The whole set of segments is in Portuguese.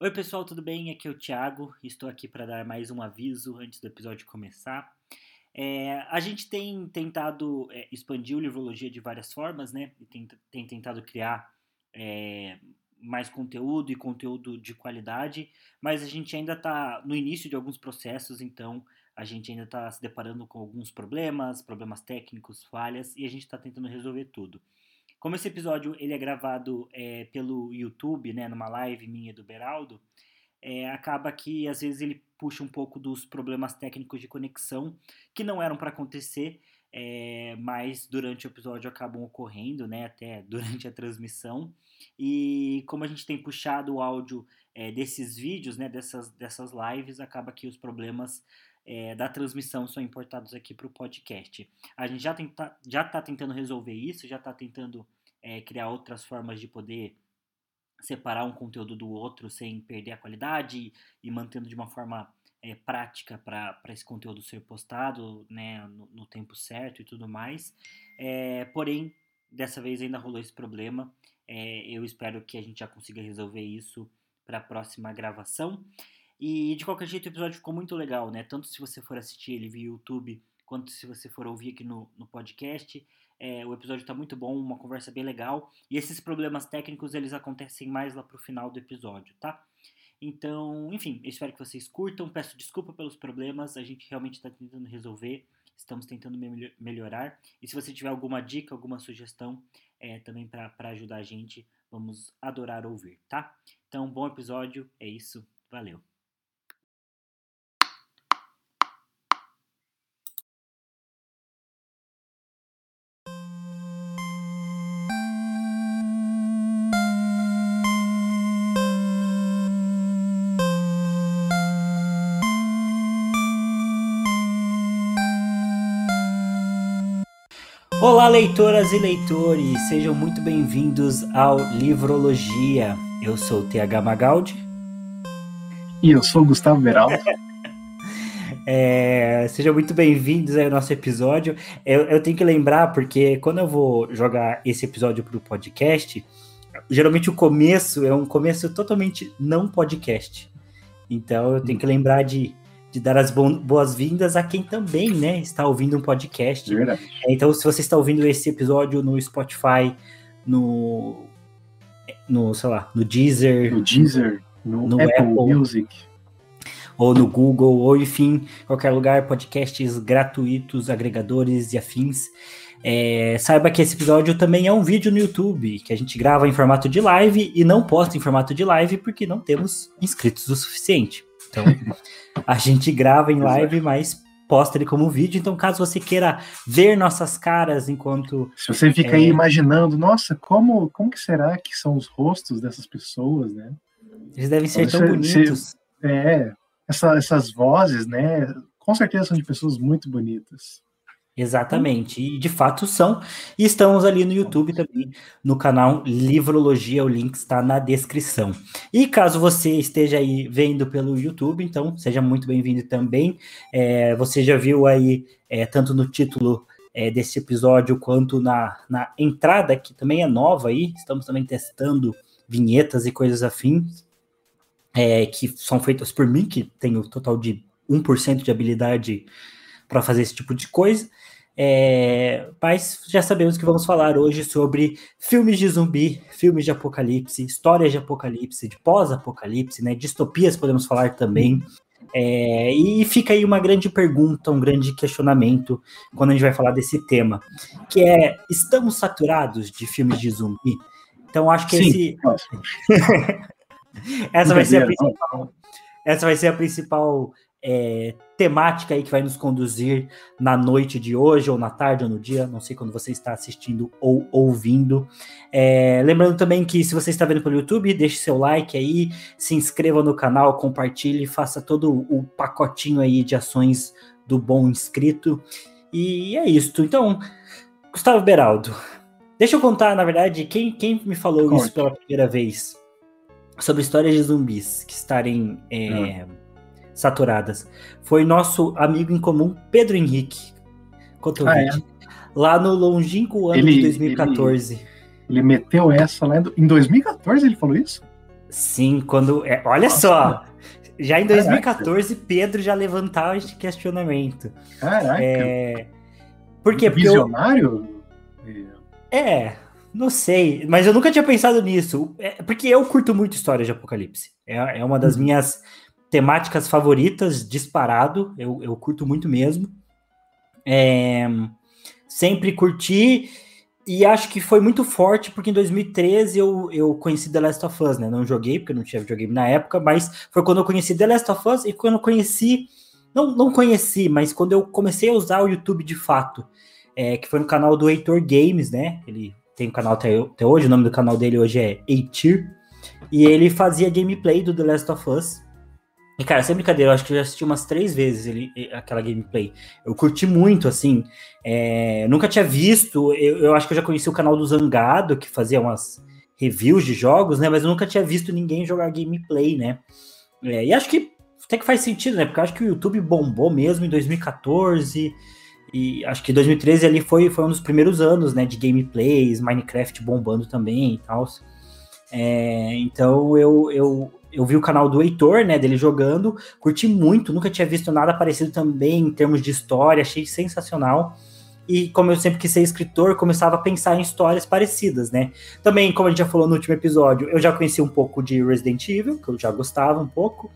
Oi, pessoal, tudo bem? Aqui é o Thiago. Estou aqui para dar mais um aviso antes do episódio começar. É, a gente tem tentado é, expandir o Livrologia de várias formas, né? E tem, tem tentado criar é, mais conteúdo e conteúdo de qualidade, mas a gente ainda está no início de alguns processos, então a gente ainda está se deparando com alguns problemas, problemas técnicos, falhas, e a gente está tentando resolver tudo. Como esse episódio ele é gravado é, pelo YouTube, né, numa live minha do Beraldo, é, acaba que às vezes ele puxa um pouco dos problemas técnicos de conexão que não eram para acontecer, é, mas durante o episódio acabam ocorrendo, né, até durante a transmissão. E como a gente tem puxado o áudio é, desses vídeos, né, dessas, dessas lives, acaba que os problemas é, da transmissão são importados aqui para o podcast. A gente já está já tá tentando resolver isso, já está tentando é, criar outras formas de poder separar um conteúdo do outro sem perder a qualidade e mantendo de uma forma é, prática para esse conteúdo ser postado né, no, no, tempo certo e tudo mais. É, porém, dessa vez ainda rolou esse problema. É, eu espero que a gente já consiga resolver isso para a próxima gravação. E de qualquer jeito o episódio ficou muito legal, né? Tanto se você for assistir ele via YouTube, quanto se você for ouvir aqui no, no podcast. É, o episódio está muito bom, uma conversa bem legal. E esses problemas técnicos, eles acontecem mais lá pro final do episódio, tá? Então, enfim, eu espero que vocês curtam. Peço desculpa pelos problemas, a gente realmente está tentando resolver. Estamos tentando me melhorar. E se você tiver alguma dica, alguma sugestão é, também para ajudar a gente, vamos adorar ouvir, tá? Então, bom episódio, é isso, valeu! Olá, leitoras e leitores, sejam muito bem-vindos ao Livrologia. Eu sou o TH Magaldi. E eu sou o Gustavo Beraldo. é, sejam muito bem-vindos ao nosso episódio. Eu, eu, tenho que lembrar, porque quando eu vou jogar esse episódio para o podcast, geralmente o começo é um começo totalmente não podcast. Então eu tenho que lembrar de de dar as boas-vindas a quem também, né, está ouvindo um podcast. Verdade. Então, se você está ouvindo esse episódio no Spotify, no, no sei lá, no Deezer, no Deezer, no, no Apple, Apple Music, ou no Google, ou enfim, qualquer lugar, podcasts gratuitos, agregadores e afins. É, saiba que esse episódio também é um vídeo no YouTube, que a gente grava em formato de live e não posta em formato de live porque não temos inscritos o suficiente. Então, a gente grava em live, mas posta ele como vídeo. Então, caso você queira ver nossas caras enquanto. Se você fica é... aí imaginando, nossa, como, como que será que são os rostos dessas pessoas, né? Eles devem ser tão bonitos. é, essa, essas vozes, né? Com certeza são de pessoas muito bonitas. Exatamente, e de fato são. E estamos ali no YouTube também, no canal Livrologia, o link está na descrição. E caso você esteja aí vendo pelo YouTube, então seja muito bem-vindo também. É, você já viu aí, é, tanto no título é, desse episódio, quanto na, na entrada, que também é nova aí, estamos também testando vinhetas e coisas afins, é, que são feitas por mim, que tenho total de 1% de habilidade para fazer esse tipo de coisa. É, mas já sabemos que vamos falar hoje sobre filmes de zumbi, filmes de apocalipse, histórias de apocalipse, de pós-apocalipse, né? Distopias podemos falar também. É, e fica aí uma grande pergunta, um grande questionamento quando a gente vai falar desse tema, que é: estamos saturados de filmes de zumbi? Então acho que Sim, esse essa vai ser a principal, essa vai ser a principal é, temática aí que vai nos conduzir na noite de hoje, ou na tarde, ou no dia, não sei quando você está assistindo ou ouvindo. É, lembrando também que se você está vendo pelo YouTube, deixe seu like aí, se inscreva no canal, compartilhe, faça todo o pacotinho aí de ações do bom inscrito. E é isso. Então, Gustavo Beraldo, deixa eu contar, na verdade, quem, quem me falou Conte. isso pela primeira vez sobre histórias de zumbis que estarem. É, hum saturadas. Foi nosso amigo em comum, Pedro Henrique Cotovide, ah, é? lá no longínquo ano ele, de 2014. Ele, ele, meteu essa lá em 2014, ele falou isso? Sim, quando. É, olha Nossa, só! Já em 2014, Caraca. Pedro já levantava este questionamento. Caraca! É... Por quê? Porque Visionário? Eu... É, não sei, mas eu nunca tinha pensado nisso. É, porque eu curto muito história de apocalipse. É, é uma das uhum. minhas temáticas favoritas, disparado. Eu, eu curto muito mesmo. É, sempre curti e acho que foi muito forte porque em 2013 eu, eu conheci The Last of Us, né? Não joguei porque não tinha videogame na época, mas foi quando eu conheci The Last of Us e quando eu conheci, não, não conheci, mas quando eu comecei a usar o YouTube de fato, é, que foi no canal do Heitor Games, né? Ele tem um canal até, até hoje, o nome do canal dele hoje é Eitir, e ele fazia gameplay do The Last of Us. E, cara, sem brincadeira, eu acho que eu já assisti umas três vezes ele, aquela gameplay. Eu curti muito, assim. É, nunca tinha visto. Eu, eu, acho que eu já conheci o canal do Zangado, que fazia umas reviews de jogos, né? Mas eu nunca tinha visto ninguém jogar gameplay, né? É, e acho que até que faz sentido, né? Porque eu acho que o YouTube bombou mesmo em 2014. E acho que 2013 ali foi, foi um dos primeiros anos, né? De gameplays, Minecraft bombando também e tal. É, então eu, eu, eu vi o canal do Heitor, né, dele jogando, curti muito, nunca tinha visto nada parecido também em termos de história, achei sensacional. E como eu sempre quis ser escritor, começava a pensar em histórias parecidas, né? Também, como a gente já falou no último episódio, eu já conheci um pouco de Resident Evil, que eu já gostava um pouco.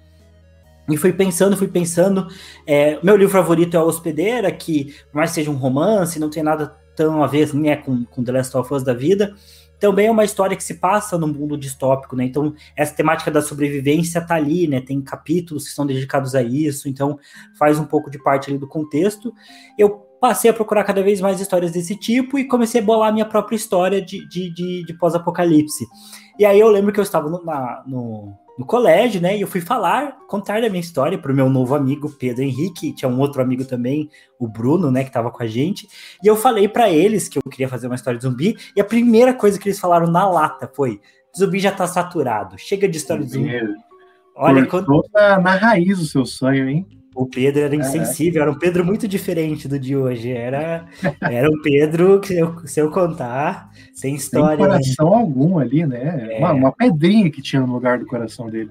E fui pensando, fui pensando. É, meu livro favorito é A Hospedeira, que, por mais que seja um romance, não tem nada tão a ver né, com, com The Last of Us da vida também é uma história que se passa no mundo distópico, né? Então, essa temática da sobrevivência tá ali, né? Tem capítulos que são dedicados a isso, então faz um pouco de parte ali do contexto. Eu passei a procurar cada vez mais histórias desse tipo e comecei a bolar a minha própria história de, de, de, de pós-apocalipse. E aí eu lembro que eu estava no, na, no, no colégio, né? E eu fui falar, contar da minha história para o meu novo amigo Pedro Henrique, tinha um outro amigo também, o Bruno, né, que estava com a gente. E eu falei para eles que eu queria fazer uma história de zumbi, e a primeira coisa que eles falaram na lata foi: zumbi já tá saturado, chega de história de zumbi. Olha, quando... na, na raiz o seu sonho, hein? O Pedro era insensível, era um Pedro muito diferente do de hoje. Era, era um Pedro que, eu, se eu contar, sem história. Sem coração né? algum ali, né? É. Uma, uma, pedrinha que tinha no lugar do coração dele.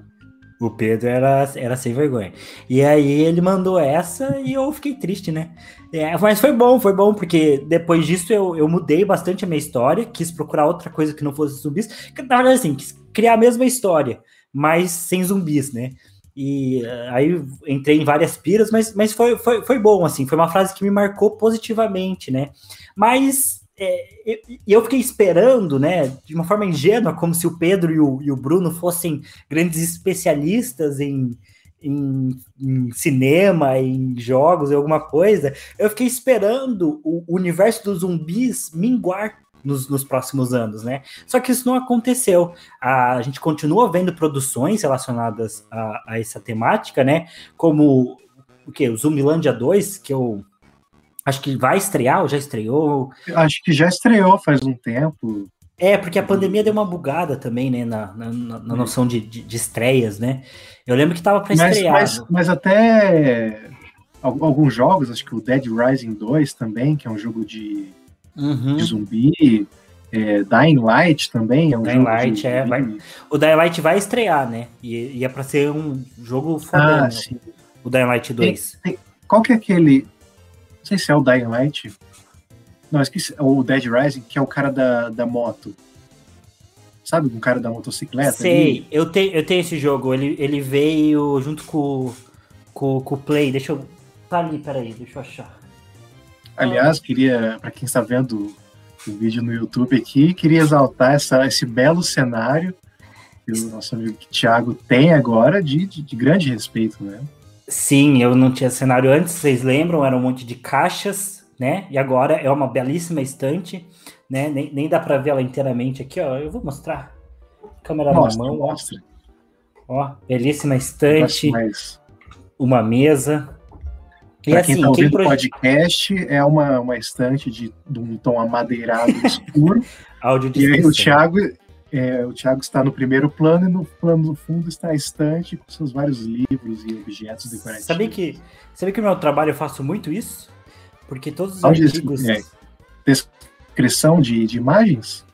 O Pedro era, era sem vergonha. E aí ele mandou essa e eu fiquei triste, né? É, mas foi bom, foi bom, porque depois disso eu, eu mudei bastante a minha história, quis procurar outra coisa que não fosse zumbis. Na verdade, assim, quis criar a mesma história, mas sem zumbis, né? E uh, aí entrei em várias piras, mas, mas foi, foi, foi bom, assim, foi uma frase que me marcou positivamente, né? Mas é, eu, eu fiquei esperando, né, de uma forma ingênua, como se o Pedro e o, e o Bruno fossem grandes especialistas em, em, em, cinema, em jogos, em alguma coisa. Eu fiquei esperando o universo dos zumbis minguar nos, nos, próximos anos, né? Só que isso não aconteceu. A, a gente continua vendo produções relacionadas a, a, essa temática, né? Como o que? O Zumbilândia 2, que eu acho que vai estrear, ou já estreou? Acho que já estreou faz um tempo. É, porque a pandemia deu uma bugada também, né, na, na, na noção de, de, de, estreias, né? Eu lembro que tava para estrear. Mas, mas até alguns jogos, acho que o Dead Rising 2 também, que é um jogo de uhum. de zumbi. É, Dying Light também é um Dying jogo Light, de... é, vai... O Dying Light vai estrear, né? E, e é pra ser um jogo foda, ah, né? Sim. O Dying Light 2. Tem, tem... Qual que é aquele... Não sei se é o Dying Light. Não, esqueci. O Dead Rising, que é o cara da, da moto. Sabe? Um cara da motocicleta. Sei, ali. eu tenho, eu tenho esse jogo. Ele, ele veio junto com, com, com o Play. Deixa eu... Tá ali, peraí, deixa eu achar. Aliás, queria, para quem está vendo o vídeo no YouTube aqui, queria exaltar essa, esse belo cenário que o nosso amigo Thiago tem agora de, de, de grande respeito, né? Sim, eu não tinha cenário antes, vocês lembram? Era um monte de caixas, né? E agora é uma belíssima estante, né? Nem, nem dá para ver ela inteiramente aqui, ó. Eu vou mostrar. Câmera mostra, na mão. Mostra. Ó, belíssima estante. Uma mesa. Para assim, quem está ouvindo o podcast, é uma, uma estante de, de um tom amadeirado escuro. Áudio de E aí o Thiago, é, o Thiago está no primeiro plano e no plano do fundo está a estante com seus vários livros e objetos decorativos. Sabia que, sabia que no meu trabalho eu faço muito isso? Porque todos os Áudio artigos... É, descrição de, de imagens?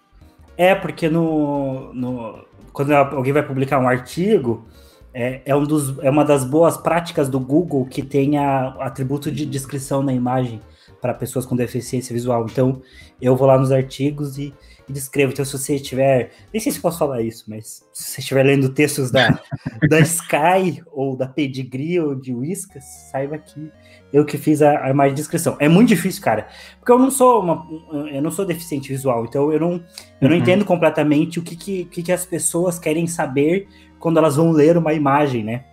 É, porque no, no, quando alguém vai publicar um artigo, é, é, um dos, é uma das boas práticas do Google que tenha atributo de descrição na imagem para pessoas com deficiência visual. Então, eu vou lá nos artigos e, e, descrevo. Então, se você estiver. Nem sei se posso falar isso, mas se você estiver lendo textos da, da Sky ou da Pedigree ou de Whiskas, saiba que eu que fiz a, a, imagem de descrição. É muito difícil, cara. Porque eu não sou uma, eu não sou deficiente visual, então eu não, eu não uhum. entendo completamente o que, que, que, que as pessoas querem saber quando elas vão ler uma imagem, né?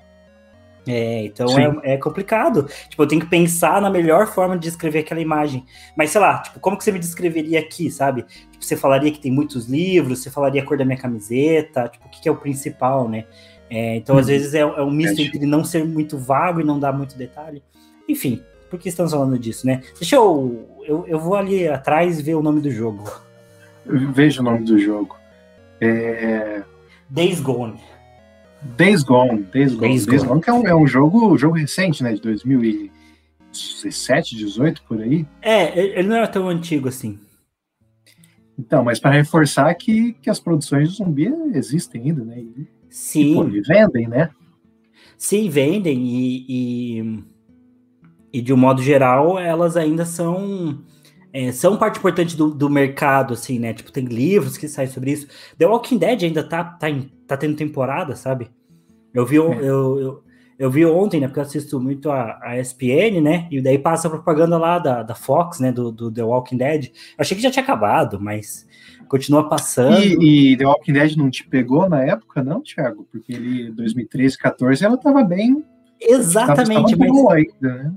É, então é, é, complicado. Tipo, eu tenho que pensar na melhor forma de descrever aquela imagem. Mas sei lá, tipo, como que você me descreveria aqui, sabe? Tipo, você falaria que tem muitos livros, você falaria a cor da minha camiseta, tipo, o que, que é o principal, né? É, então, hum. às uhum. vezes, é, é um misto entre não ser muito vago e não dar muito detalhe. Enfim, por que estamos falando disso, né? Deixa eu. Eu, eu vou ali atrás ver o nome do jogo. Veja o nome do jogo. É... Days Gone. Days Gone, Days Gone, Days, Days Gone, que é um, é um jogo, jogo recente, né, de 2017, 18 por aí. É, ele não é tão antigo assim. Então, mas para reforçar que, que as produções de zumbi existem ainda, né? E, Sim. E, pô, vendem, né? Sim, vendem e, e, e, de um modo geral elas ainda são é, são parte importante do, do mercado, assim, né? Tipo, tem livros que saem sobre isso. The Walking Dead ainda tá, tá, em, tá tendo temporada, sabe? Eu vi, é. eu, eu, eu, vi ontem, né? Porque eu assisto muito a, a ESPN, né? E daí passa a propaganda lá da, da Fox, né? Do, do The Walking Dead. Eu achei que já tinha acabado, mas continua passando. E, e, The Walking Dead não te pegou na época, não, Thiago? Porque ele, 2013, 14, ela tava bem. Exatamente, tava, tava mas. Ainda, né?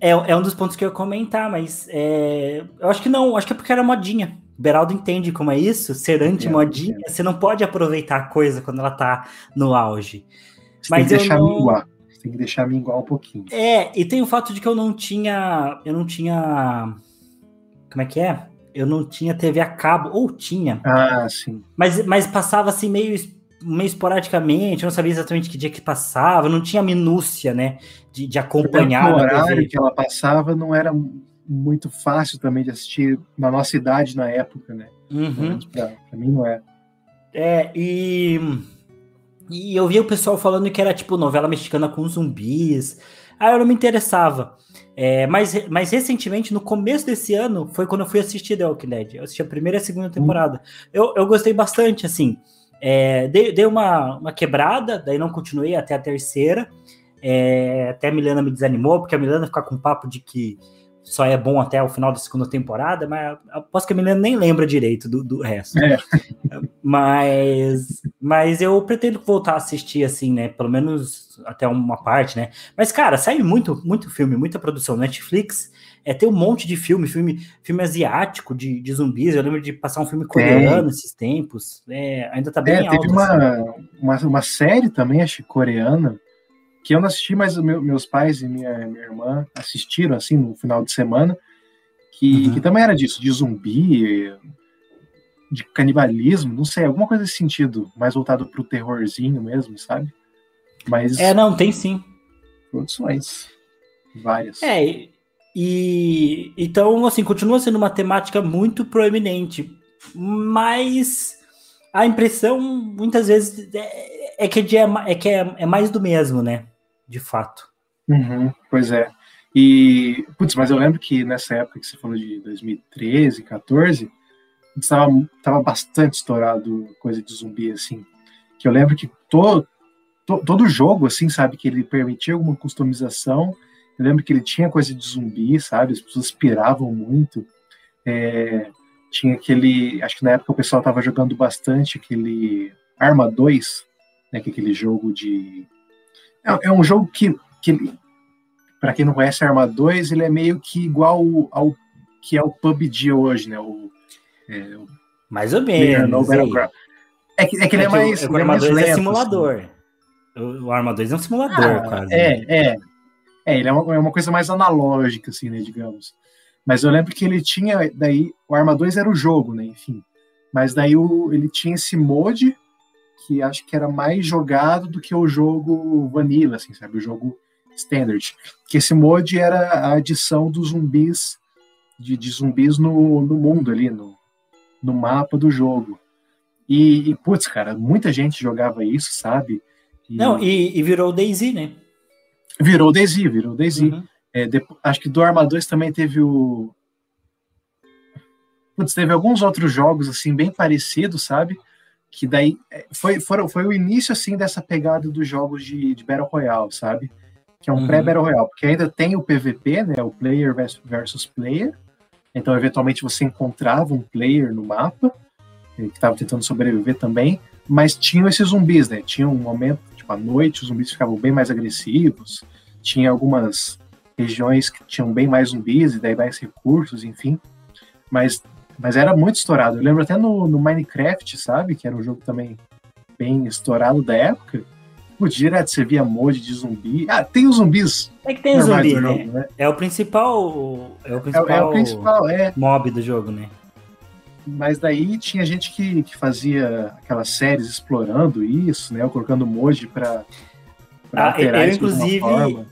É, é um dos pontos que eu ia comentar, mas é, eu acho que não, acho que é porque era modinha. O Beraldo entende como é isso, ser anti-modinha, é, você não pode aproveitar a coisa quando ela tá no auge. Você mas tem que deixar não... minguar. Você tem que deixar minguar um pouquinho. É, e tem o fato de que eu não tinha. Eu não tinha. Como é que é? Eu não tinha TV a cabo, ou tinha. Ah, sim. Mas, mas passava assim meio meio esporadicamente, eu não sabia exatamente que dia que passava, não tinha minúcia, né, de, de acompanhar. O horário que ela passava não era muito fácil também de assistir na nossa idade na época, né? Uhum. Pra, pra, mim não é. É, e, e eu via o pessoal falando que era tipo novela mexicana com zumbis. Aí eu não me interessava. É, mas, mas recentemente, no começo desse ano, foi quando eu fui assistir The Walking Dead. Eu assisti a primeira e a segunda temporada. Hum. Eu, eu gostei bastante, assim. É, dei, dei uma, uma quebrada, daí não continuei até a terceira. É, até a Milena me desanimou, porque a Milena fica com papo de que só é bom até o final da segunda temporada, mas aposto que a Milena nem lembra direito do, do resto. É. Mas, mas eu pretendo voltar a assistir, assim, né? Pelo menos até uma parte, né? Mas, cara, sai muito, muito filme, muita produção. Netflix é, tem um monte de filme, filme, filme asiático de, de zumbis. Eu lembro de passar um filme coreano é. esses tempos. É, ainda tá bem é, alto. Teve uma, assim. uma, uma, série também, acho que coreana, que eu não assisti, mas meu, meus pais e minha, minha irmã assistiram, assim, no final de semana, que, uhum. que também era disso, de zumbi, de canibalismo, não sei, alguma coisa nesse sentido, mais voltado pro terrorzinho mesmo, sabe? Mas. É, não, tem sim. Produções. Várias. É, e então, assim, continua sendo uma temática muito proeminente, mas a impressão muitas vezes é, é que, é, é, que é, é, mais do mesmo, né? De fato. Uhum, pois é. E, putz, mas eu lembro que nessa época que você falou de 2013, 14, estava, estava bastante estourado coisa de zumbi, assim. Que eu lembro que todo, to, todo jogo, assim, sabe, que ele permitia alguma customização eu lembro que ele tinha coisa de zumbi, sabe? As pessoas piravam muito. É, tinha aquele. Acho que na época o pessoal estava jogando bastante aquele Arma 2, né? Que é aquele jogo de. É, é um jogo que, que para quem não conhece Arma 2, ele é meio que igual ao, ao que é o PUBG hoje, né? O, é, Mais ou menos. É que, é que ele é, é mais. O, o Arma 2 é simulador. Assim. O, o Arma 2 é um simulador, ah, quase. É, é. É, ele é uma, é uma coisa mais analógica, assim, né, digamos. Mas eu lembro que ele tinha, daí, o Arma 2 era o jogo, né, enfim. Mas daí o, ele tinha esse mod que acho que era mais jogado do que o jogo vanilla, assim, sabe? O jogo standard. Que esse mod era a adição dos zumbis, de, de zumbis no, no mundo ali, no, no mapa do jogo. E, e putz, cara, muita gente jogava isso, sabe? E... Não, e, e virou Daisy, né? Virou Daisy, virou Daisy. Uhum. É, depois, acho que do Arma 2 também teve o. Putz, teve alguns outros jogos assim bem parecidos, sabe? Que daí é, foi, foi, foi o início assim dessa pegada dos jogos de, de Battle Royale, sabe? Que é um uhum. pré-Battle Royale, porque ainda tem o PVP, né? O player versus player. Então, eventualmente, você encontrava um player no mapa que estava tentando sobreviver também, mas tinham esses zumbis, né? Tinha um momento, à noite, os zumbis ficavam bem mais agressivos, tinha algumas regiões que tinham bem mais zumbis e daí mais recursos, enfim. Mas, mas era muito estourado. Eu lembro até no, no Minecraft, sabe? Que era um jogo também bem estourado da época. O direto você via mod de zumbi. Ah, tem os zumbis. É que tem os zumbi, né? Jogo, né? É o principal. É o principal, é, é o principal é. mob do jogo, né? Mas daí tinha gente que, que fazia aquelas séries explorando isso, né? Colocando mod pra. pra ah, eu, inclusive,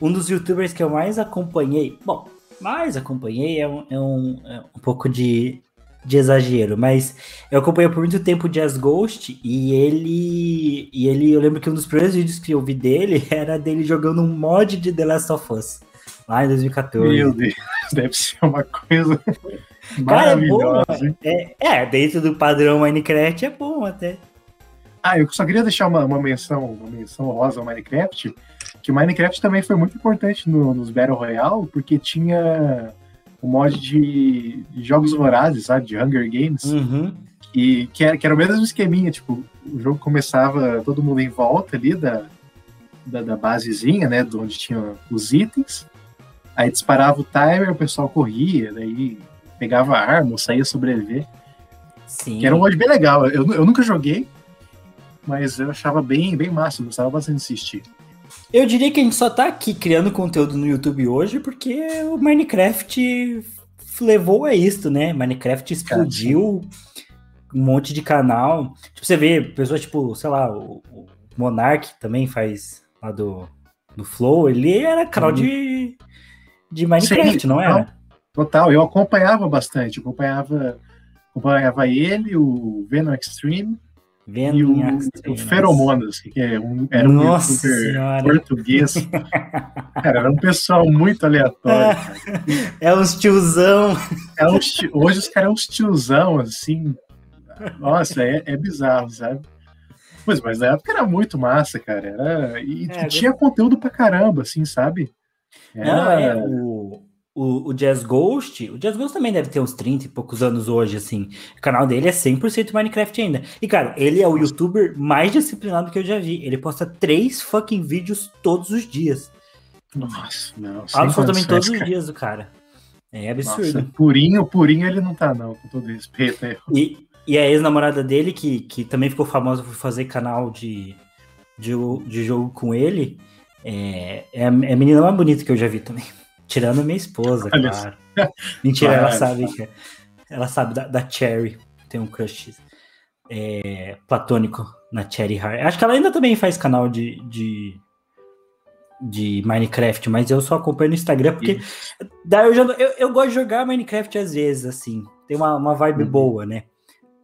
um dos youtubers que eu mais acompanhei, bom, mais acompanhei é um, é um, é um pouco de, de exagero, mas eu acompanhei por muito tempo o Jazz Ghost e ele, e ele, eu lembro que um dos primeiros vídeos que eu vi dele era dele jogando um mod de The Last of Us, lá em 2014. Meu Deus, deve ser uma coisa Cara. É, é, é, dentro do padrão Minecraft é bom até. Ah, eu só queria deixar uma, uma menção, uma menção rosa ao Minecraft, que o Minecraft também foi muito importante no, nos Battle Royale, porque tinha o mod de, de jogos vorazes, sabe? De Hunger Games. Uhum. E que era, que era o mesmo esqueminha, tipo, o jogo começava todo mundo em volta ali da, da, da basezinha, né? De onde tinha os itens. Aí disparava o timer, o pessoal corria, daí pegava arma, saía sobreviver. Sim. Que era um mod bem legal. Eu, eu nunca joguei, mas eu achava bem, bem massa, gostava bastante de assistir. Eu diria que a gente só tá aqui criando conteúdo no YouTube hoje porque o Minecraft levou a isso, né? Minecraft explodiu um monte de canal. Tipo, você vê pessoas tipo, sei lá, o, o Monark também faz lá do, do Flow, ele era canal de, de Minecraft, Sim, não era? Total, eu acompanhava bastante, acompanhava, acompanhava ele, o Venom Extreme, Venom e o, o Feromonas, que é um, era um Nossa youtuber português. cara, era um pessoal muito aleatório. É uns tiozão. É hoje os caras são uns tiozão, assim. Nossa, é, é bizarro, sabe? Pois, mas na época era muito massa, cara. Era, e, é, tinha conteúdo pra caramba, assim, sabe? Era... Não, é, o, o, o Jazz Ghost, o Jazz Ghost também deve ter uns 30 e poucos anos hoje, assim. O canal dele é 100% Minecraft ainda. E, cara, ele é o youtuber mais disciplinado que eu já vi. Ele posta três fucking vídeos todos os dias. Nossa, não. Absolutamente todos os dias o cara. É absurdo. Nossa, purinho, purinho ele não tá, não, com todo respeito. Né? E, e a ex-namorada dele, que, que também ficou famosa por fazer canal de, de, de jogo com ele, é, é, a, é a menina mais bonita que eu já vi também. Tirando minha esposa, Olha claro. Mentira, ela sabe que ela sabe da, da Cherry. Tem um crush é, platônico na Cherry Heart. Acho que ela ainda também faz canal de, de, de Minecraft, mas eu só acompanho no Instagram porque daí eu, já, eu, eu, gosto de jogar Minecraft às vezes, assim. Tem uma, uma vibe uhum. boa, né?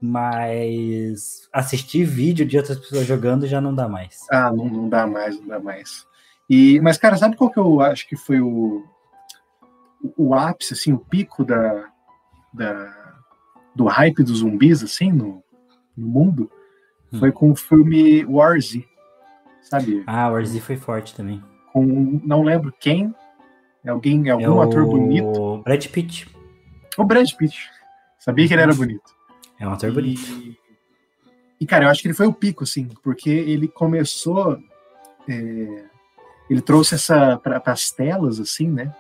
Mas assistir vídeo de outras pessoas jogando já não dá mais. Ah, não, não dá mais, não dá mais. E, mas, cara, sabe qual que eu acho que foi o, o ápice, assim, o pico da, da, do hype dos zumbis, assim, no, no mundo, hum. foi com o filme War Z, sabe? Ah, War Z foi forte também. Com, não lembro quem, alguém, algum é ator bonito. Brad Pitt. O Brad Pitt. Sabia que ele era bonito. É um ator e, bonito. E, cara, eu acho que ele foi o pico, assim, porque ele começou... É, ele trouxe essa para as telas, assim, né?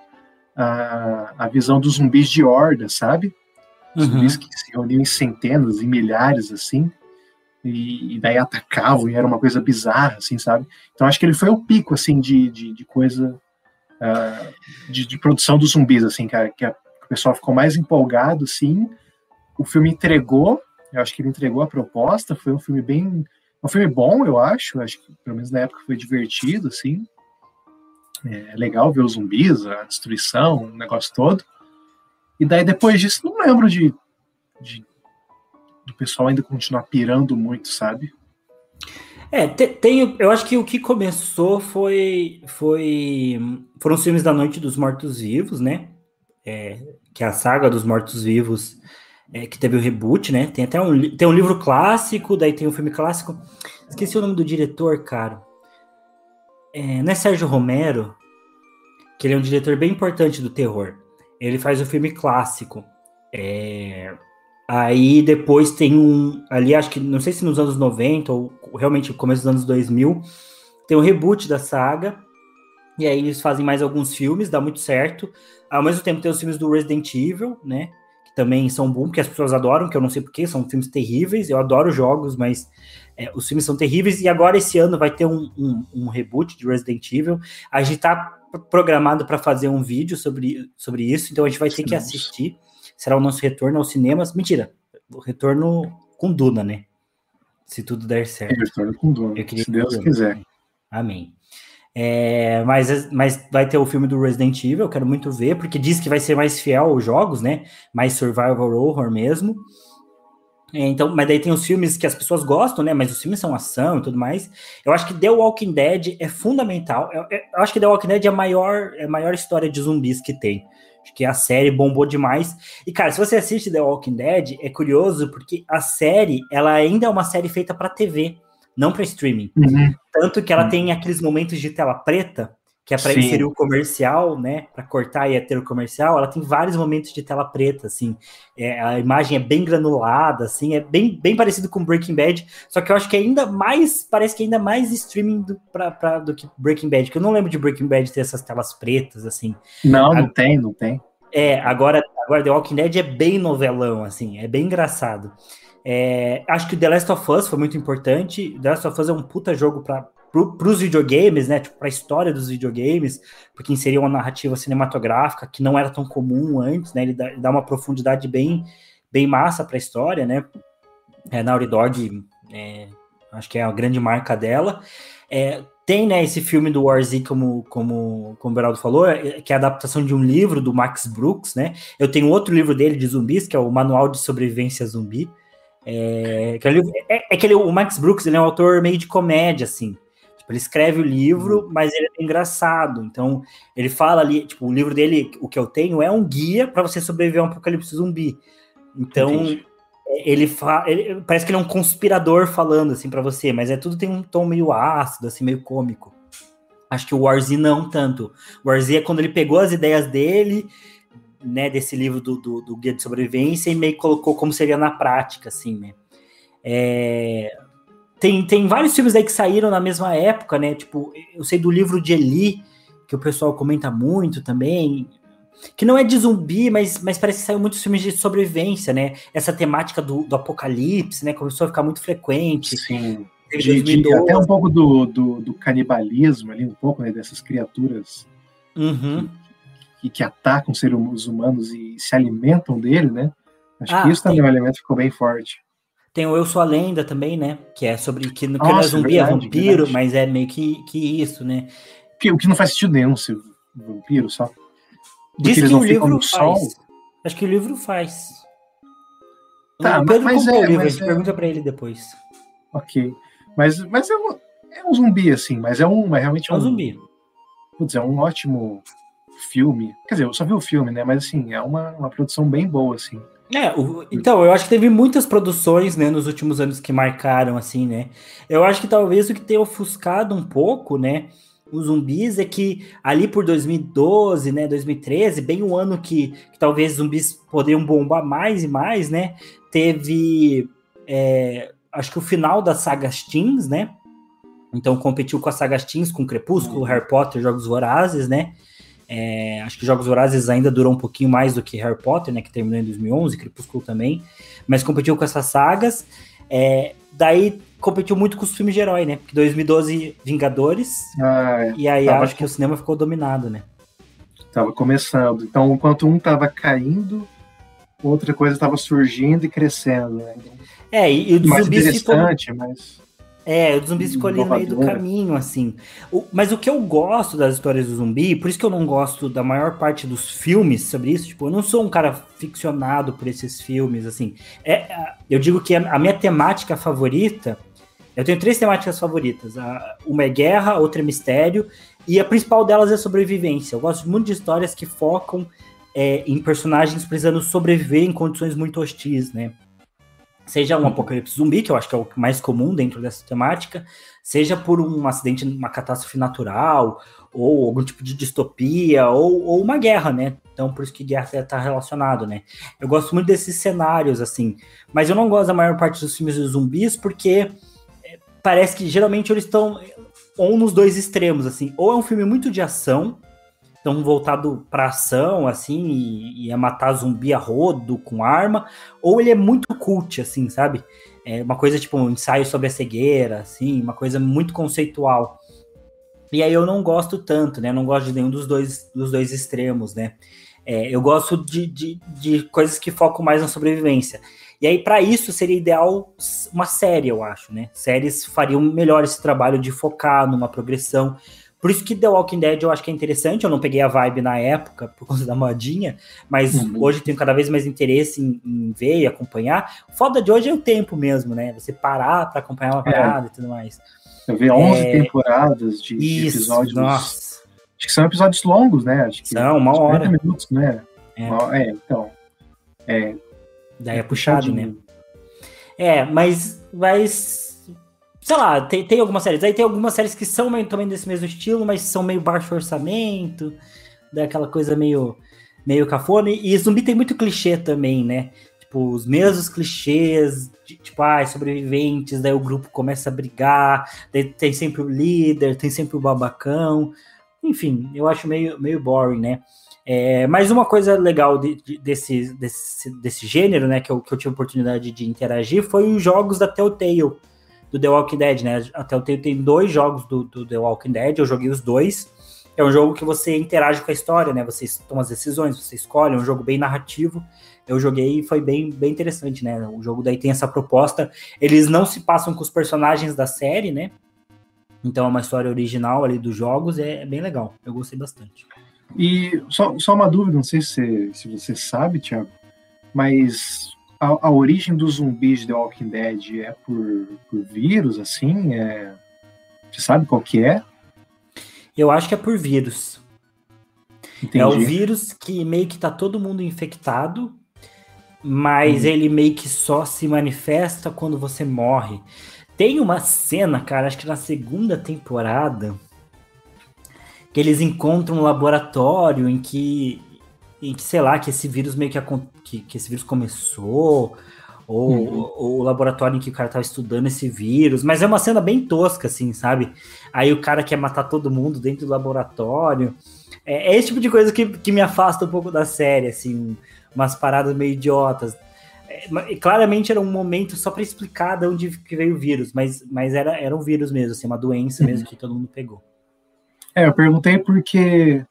A, a visão dos zumbis de horda, sabe? Uhum. Zumbis que se reuniam em centenas, em milhares, assim, e, e, daí atacavam, e era uma coisa bizarra, assim, sabe? Então acho que ele foi o pico, assim, de, de, de coisa, uh, de, de, produção dos zumbis, assim, cara, que, a, que o pessoal ficou mais empolgado, sim. O filme entregou, eu acho que ele entregou a proposta, foi um filme bem, um filme bom, eu acho, acho que pelo menos na época foi divertido, assim. É legal ver os zumbis, a destruição, o negócio todo. E daí depois disso, não lembro de, de do pessoal ainda continuar pirando muito, sabe? É, tem, eu acho que o que começou foi, foi foram os filmes da Noite dos Mortos Vivos, né? É, que é a saga dos Mortos Vivos, é, que teve o reboot, né? Tem até um, tem um livro clássico, daí tem um filme clássico. Esqueci o nome do diretor, cara. É, não é Sérgio Romero, que ele é um diretor bem importante do terror. Ele faz o filme clássico. É, aí depois tem um. Ali, acho que não sei se nos anos 90 ou realmente começo dos anos 2000, tem um reboot da saga. E aí eles fazem mais alguns filmes, dá muito certo. Ao mesmo tempo tem os filmes do Resident Evil, né? Também são boom, que as pessoas adoram, que eu não sei porquê, são filmes terríveis. Eu adoro jogos, mas é, os filmes são terríveis. E agora esse ano vai ter um, um, um reboot de Resident Evil. A gente tá programado para fazer um vídeo sobre, sobre isso, então a gente vai ter que assistir. Será o nosso retorno aos cinemas. Mentira, o retorno com Duna, né? Se tudo der certo. É, retorno com Duna, se Deus Duna. quiser. Amém. É, mas, mas vai ter o filme do Resident Evil, eu quero muito ver, porque diz que vai ser mais fiel aos jogos, né? Mais survival horror mesmo. É, então, mas daí tem os filmes que as pessoas gostam, né? Mas os filmes são ação e tudo mais. Eu acho que The Walking Dead é fundamental. Eu, eu acho que The Walking Dead é a maior, é a maior história de zumbis que tem. Acho que a série bombou demais. E, cara, se você assiste The Walking Dead, é curioso porque a série, ela ainda é uma série feita para TV, não para streaming. Uhum. Tanto que ela uhum. tem aqueles momentos de tela preta que é para inserir o comercial, né? Para cortar e ter o comercial, ela tem vários momentos de tela preta, assim. É, a imagem é bem granulada, assim, é bem, bem parecido com Breaking Bad, só que eu acho que é ainda mais, parece que é ainda mais streaming do, pra, pra, do que Breaking Bad, que eu não lembro de Breaking Bad ter essas telas pretas, assim. Não, não a, tem, não tem. É, agora, agora The Walking Dead é bem novelão, assim, é bem engraçado. É, acho que The Last of Us foi muito importante. The Last of Us é um puta jogo para para os videogames, né? Tipo, para a história dos videogames, porque inseria uma narrativa cinematográfica que não era tão comum antes, né? Ele dá, ele dá uma profundidade bem, bem massa para a história, né? É, Naughty Dog, é, acho que é a grande marca dela. É, tem, né, esse filme do War Z, como, como, como o Beraldo falou, é, que é a adaptação de um livro do Max Brooks, né? Eu tenho outro livro dele de zumbis, que é o Manual de Sobrevivência Zumbi. É, que é, é, é que ele, o Max Brooks ele é um autor meio de comédia, assim. Tipo, ele escreve o livro, uhum. mas ele é engraçado. Então, ele fala ali, tipo, o livro dele, o que eu tenho, é um guia para você sobreviver a um apocalipse zumbi. Então, ele, fala, ele parece que ele é um conspirador falando assim para você, mas é tudo tem um tom meio ácido, assim, meio cômico. Acho que o Warzy não tanto. O Warzy é quando ele pegou as ideias dele, né, desse livro do, do, do guia de sobrevivência e meio colocou como seria na prática, assim, né. É, tem, tem vários filmes aí que saíram na mesma época, né? Tipo, eu sei do livro de Eli, que o pessoal comenta muito também, que não é de zumbi, mas, mas parece que saiu muitos filmes de sobrevivência, né? Essa temática do, do apocalipse, né? Começou a ficar muito frequente. Sim. De, de, até um pouco do, do, do, canibalismo ali, um pouco, né? Dessas criaturas uhum. que, que, atacam seres humanos e se alimentam dele, né? Acho ah, que isso também é um elemento que ficou bem forte. Tem o Eu Sou a Lenda também, né? Que é sobre que, Nossa, não é zumbi, é verdade, é vampiro, verdade. mas é meio que, que isso, né? O que não faz sentido nenhum ser vampiro, só. Diz que o livro faz. Sol. Acho que o livro faz. Tá, o Pedro mas, é, o livro, mas a gente é... pergunta pra ele depois. Ok. Mas, mas é, um, é um zumbi, assim, mas é um. Mas realmente é um, é um zumbi. Putz, é um ótimo filme. Quer dizer, eu só vi o filme, né? Mas assim, é uma, uma produção bem boa, assim. É, o, então, eu acho que teve muitas produções, né, nos últimos anos que marcaram, assim, né? Eu acho que talvez o que tenha ofuscado um pouco, né, os zumbis é que ali por 2012, né, 2013, bem o ano que, que talvez zumbis poderiam bombar mais e mais, né? Teve, é, acho que o final das sagas Teens, né? Então competiu com as sagas Teens, com Crepúsculo, uhum. Harry Potter, Jogos Vorazes, né? É, acho que Jogos Vorazes ainda durou um pouquinho mais do que Harry Potter, né, que terminou em 2011, Crepúsculo também, mas competiu com essas sagas. É, daí competiu muito com os filmes de herói, né? Porque 2012 Vingadores, ah, é. e aí acho que o cinema ficou dominado, né? Tava começando. Então, enquanto um tava caindo, outra coisa tava surgindo e crescendo, né? É, e, e o mais zumbis ficou... mas É, o zumbi ficou ali no meio do caminho, assim. O, mas o que eu gosto das histórias do zumbi, por isso que eu não gosto da maior parte dos filmes sobre isso, tipo, eu não sou um cara ficcionado por esses filmes, assim. É, eu digo que a, minha temática favorita, eu tenho três temáticas favoritas. A, uma é guerra, outra é mistério, e a principal delas é sobrevivência. Eu gosto muito de histórias que focam é, em personagens precisando sobreviver em condições muito hostis, né? Seja um apocalipse zumbi, que eu acho que é o mais comum dentro dessa temática, seja por um acidente, uma catástrofe natural, ou algum tipo de distopia, ou, ou uma guerra, né? Então, por isso que guerra está relacionado, né? Eu gosto muito desses cenários, assim, mas eu não gosto da maior parte dos filmes de zumbis, porque é, parece que geralmente eles estão ou nos dois extremos, assim, ou é um filme muito de ação, tão voltado para ação, assim, e, a matar zumbi a rodo com arma, ou ele é muito cult, assim, sabe? É uma coisa tipo um ensaio sobre a cegueira, assim, uma coisa muito conceitual. E aí eu não gosto tanto, né? não gosto de nenhum dos dois, dos dois extremos, né? É, eu gosto de, de, de coisas que focam mais na sobrevivência. E aí, para isso, seria ideal uma série, eu acho, né? Séries fariam melhor esse trabalho de focar numa progressão. Por isso que The Walking Dead eu acho que é interessante. Eu não peguei a vibe na época por conta da modinha, mas uhum. hoje tenho cada vez mais interesse em, em, ver e acompanhar. O foda de hoje é o tempo mesmo, né? Você parar para acompanhar uma é. parada é. e tudo mais. Eu vi 11 é... temporadas de, de isso, episódios. Nossa. Acho que são episódios longos, né? Acho que são, uma hora. minutos, né? É, é então. É, Daí é puxado, né? É, mas, mas sei lá, tem, tem algumas séries. Aí tem algumas séries que são meio, também desse mesmo estilo, mas são meio baixo orçamento, daquela coisa meio, meio cafona. E zumbi tem muito clichê também, né? Tipo, os mesmos clichês, de, tipo, ah, sobreviventes, daí o grupo começa a brigar, daí tem sempre o líder, tem sempre o babacão. Enfim, eu acho meio, meio boring, né? É, mas uma coisa legal de, de, desse, desse, desse gênero, né, que eu, que eu tive oportunidade de interagir, foi os jogos da Telltale do The Walking Dead, né? Até eu tenho, tem dois jogos do, do, The Walking Dead, eu joguei os dois. É um jogo que você interage com a história, né? Você toma as decisões, você escolhe, é um jogo bem narrativo. Eu joguei e foi bem, bem interessante, né? O jogo daí tem essa proposta. Eles não se passam com os personagens da série, né? Então é uma história original ali dos jogos, é, é bem legal. Eu gostei bastante. E só, só uma dúvida, não sei se, se você sabe, Thiago, mas a, a, origem dos zumbis de The Walking Dead é por, por vírus, assim? É... Você sabe qual que é? Eu acho que é por vírus. Entendi. É o vírus que meio que tá todo mundo infectado, mas hum. ele meio que só se manifesta quando você morre. Tem uma cena, cara, acho que na segunda temporada, que eles encontram um laboratório em que em que, sei lá, que esse vírus meio que, que, que esse vírus começou, ou, uhum. ou, o laboratório em que o cara tava estudando esse vírus, mas é uma cena bem tosca, assim, sabe? Aí o cara quer matar todo mundo dentro do laboratório. É, é esse tipo de coisa que, que me afasta um pouco da série, assim, umas paradas meio idiotas. É, claramente era um momento só para explicar de onde veio o vírus, mas, mas era, era um vírus mesmo, assim, uma doença uhum. mesmo que todo mundo pegou. É, eu perguntei porque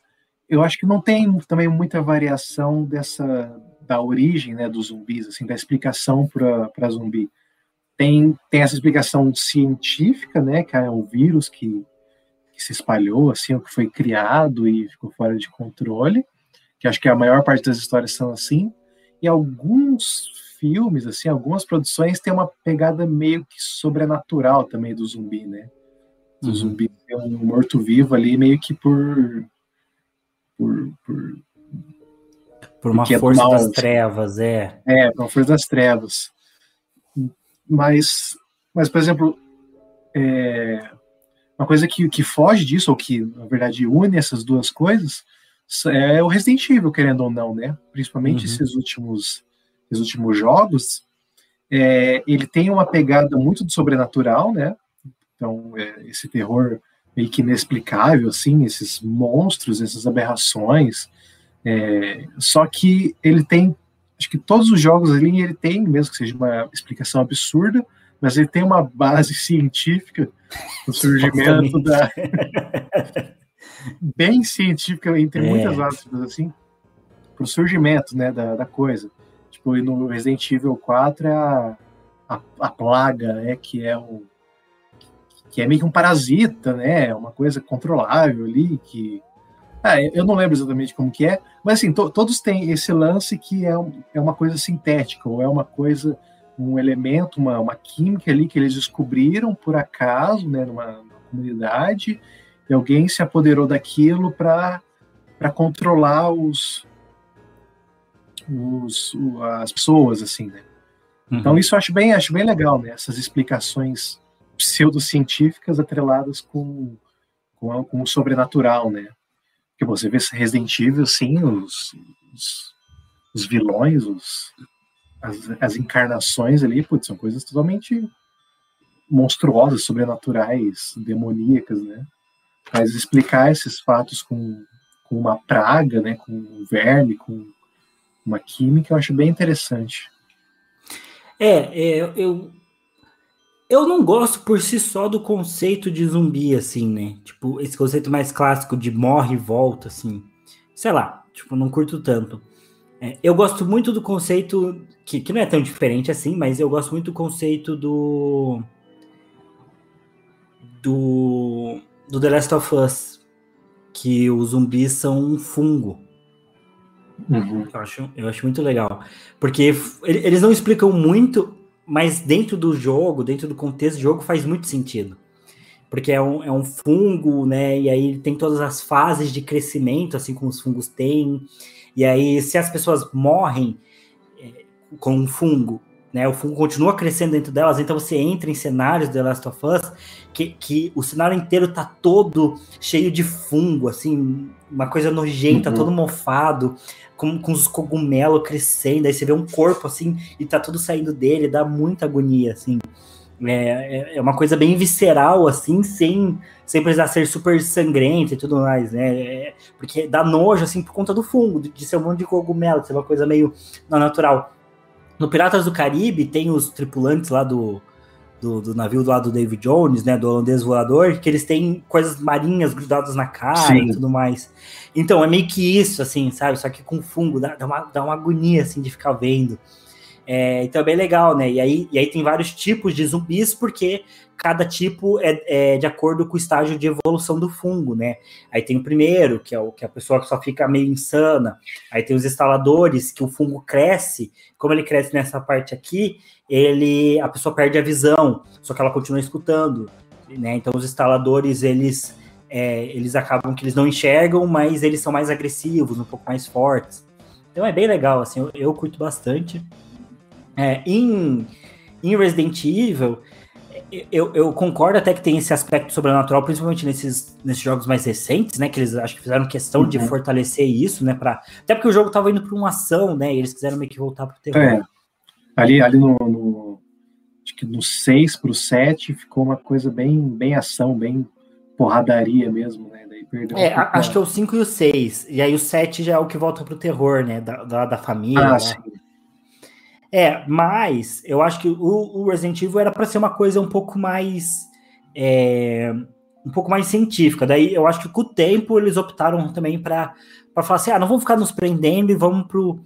eu acho que não tem também muita variação dessa da origem né, dos zumbis, assim, da explicação para zumbi. Tem, tem essa explicação científica, né, que é um vírus que, que se espalhou, assim, que foi criado e ficou fora de controle, que acho que a maior parte das histórias são assim, e alguns filmes, assim, algumas produções têm uma pegada meio que sobrenatural também do zumbi, né? Do uhum. zumbi é um morto-vivo ali, meio que por por, por, por uma é força das trevas, é. É, uma força das trevas. Mas, mas por exemplo, é, uma coisa que, que foge disso, ou que, na verdade, une essas duas coisas, é o Resident Evil, querendo ou não, né? Principalmente uhum. esses últimos, esses últimos jogos. É, ele tem uma pegada muito do sobrenatural, né? Então, é, esse terror meio que inexplicável, assim, esses monstros, essas aberrações. É, só que ele tem, acho que todos os jogos ali ele tem, mesmo que seja uma explicação absurda, mas ele tem uma base científica no surgimento da. bem científica, entre é. muitas aspas, assim, pro surgimento, né, da, da coisa. Tipo, no Resident Evil 4 é a, a, a plaga, né, que é o que é meio que um parasita, né? Uma coisa controlável ali, que. Ah, eu não lembro exatamente como que é, mas assim, to, todos têm esse lance que é, um, é uma coisa sintética, ou é uma coisa, um elemento, uma, uma química ali que eles descobriram por acaso, né, numa, numa comunidade, e alguém se apoderou daquilo para controlar os, os, as pessoas, assim, né? Uhum. Então isso eu acho bem, acho bem legal, né? Essas explicações pseudocientíficas atreladas com, com, com o sobrenatural, né? Porque você vê Resident Evil, sim, os, os, os vilões, os, as, as, encarnações ali, putz, são coisas totalmente monstruosas, sobrenaturais, demoníacas, né? Mas explicar esses fatos com, com uma praga, né? Com um verme, com uma química, eu acho bem interessante. É, é, eu, eu não gosto por si só do conceito de zumbi, assim, né? Tipo, esse conceito mais clássico de morre e volta, assim. Sei lá, tipo, não curto tanto. É, eu gosto muito do conceito, que, que não é tão diferente assim, mas eu gosto muito do conceito do. Do. Do The Last of Us. Que os zumbis são um fungo. Uhum. Eu, acho, eu acho muito legal. Porque eles não explicam muito, mas dentro do jogo, dentro do contexto do jogo, faz muito sentido. Porque é um, é um fungo, né? E aí tem todas as fases de crescimento, assim como os fungos têm. E aí, se as pessoas morrem é, com um fungo, né? O fungo continua crescendo dentro delas, então você entra em cenários de The Last of Us que, que o cenário inteiro tá todo cheio de fungo, assim, uma coisa nojenta, uhum. todo mofado com, com os cogumelos crescendo, aí você vê um corpo assim e tá tudo saindo dele, dá muita agonia, assim. É, é, é uma coisa bem visceral, assim, sem, sem precisar ser super sangrento e tudo mais, né? É, porque dá nojo, assim, por conta do fungo, de, de ser um monte de cogumelo, de ser uma coisa meio natural. No Piratas do Caribe tem os tripulantes lá do, do, do, navio do lado do David Jones, né, do holandês voador, que eles têm coisas marinhas grudadas na cara Sim. e tudo mais. Então, é meio que isso, assim, sabe? Só que com fungo, dá, dá, uma, dá uma agonia, assim, de ficar vendo. É, então é bem legal, né? E aí, e aí tem vários tipos de zumbis, porque cada tipo é, é, de acordo com o estágio de evolução do fungo, né? Aí tem o primeiro, que é, o, que é a pessoa que só fica meio insana. Aí tem os instaladores, que o fungo cresce. Como ele cresce nessa parte aqui, ele a pessoa perde a visão, só que ela continua escutando, né? Então os instaladores, eles é, eles acabam que eles não enxergam, mas eles são mais agressivos, um pouco mais fortes. Então é bem legal, assim, eu, eu curto bastante. É, em, em Resident Evil, eu, eu, concordo até que tem esse aspecto sobrenatural, principalmente nesses, nesses jogos mais recentes, né? Que eles acho que fizeram questão uhum. de fortalecer isso, né? Pra, até porque o jogo tava indo para uma ação, né? E eles quiseram meio que voltar pro terror. É. Ali, ali no, no, acho que no 6 pro 7 ficou uma coisa bem, bem ação, bem porradaria mesmo, né? Daí perdeu é, acho que é o 5 e o 6. E aí o 7 já é o que volta pro terror, né? Da, da, da família. Ah, sim. É, mas eu acho que o, o Resident Evil era para ser uma coisa um pouco mais. É, um pouco mais científica. Daí eu acho que com o tempo eles optaram também para falar assim: ah, não vamos ficar nos prendendo e vamos pro,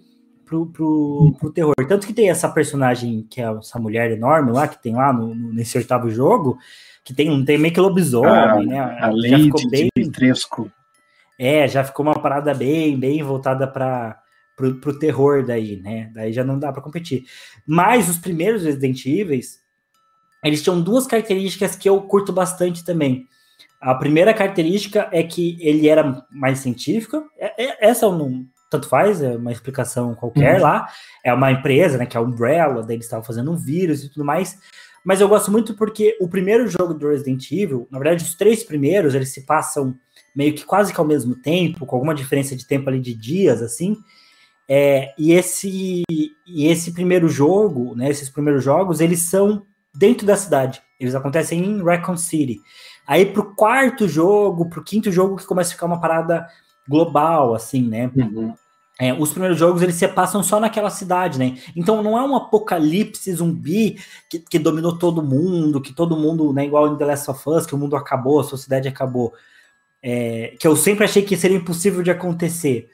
pro, pro, pro terror. Tanto que tem essa personagem que é essa mulher enorme lá, que tem lá no, nesse oitavo jogo, que tem, tem meio que lobisomem, ah, né? A ficou bem, Tresco. É, já ficou uma parada bem, bem voltada para pro, pro terror daí, né? Daí já não dá para competir. Mas os primeiros Resident Evil, eles tinham duas características que eu curto bastante também. A primeira característica é que ele era mais científico. É, é, essa eu não tanto faz, é uma explicação qualquer uhum. lá. É uma empresa, né, que é a Umbrella, daí eles estavam fazendo um vírus e tudo mais. Mas eu gosto muito porque o primeiro jogo do Resident Evil, na verdade, os três primeiros, eles se passam meio que quase que ao mesmo tempo, com alguma diferença de tempo ali de dias, assim. É, e, esse, e esse primeiro jogo, né, esses primeiros jogos, eles são dentro da cidade. Eles acontecem em Raccoon City. Aí pro quarto jogo, pro quinto jogo, que começa a ficar uma parada global, assim, né? Uhum. É, os primeiros jogos eles se passam só naquela cidade, né? Então não é um apocalipse zumbi que, que dominou todo mundo, que todo mundo, né, igual em The Last of Us, que o mundo acabou, a sociedade acabou. É, que eu sempre achei que seria impossível de acontecer.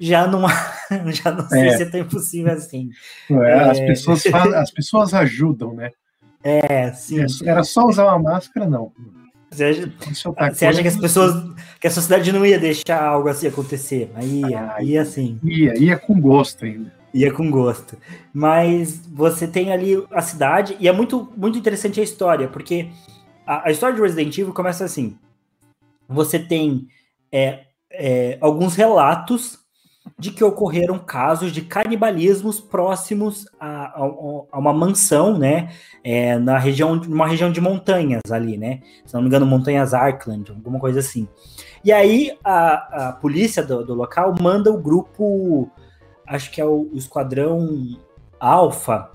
Já não, já não sei é. se é tão impossível assim. É, as, pessoas faz, as pessoas ajudam, né? É, sim. É, era só usar uma máscara, não. Você acha, você acha que as pessoas, que a sociedade não ia deixar algo assim acontecer? Aí ia, ah, ia sim. Ia, ia com gosto ainda. Ia com gosto. Mas você tem ali a cidade, e é muito, muito interessante a história, porque a, a história de Resident Evil começa assim: você tem é, é, alguns relatos de que ocorreram casos de canibalismos próximos a, a, a uma mansão, né, é, na região, numa região de montanhas ali, né, se não me engano, montanhas Arkland, alguma coisa assim. E aí a, a polícia do, do, local manda o grupo, acho que é o, o esquadrão Alpha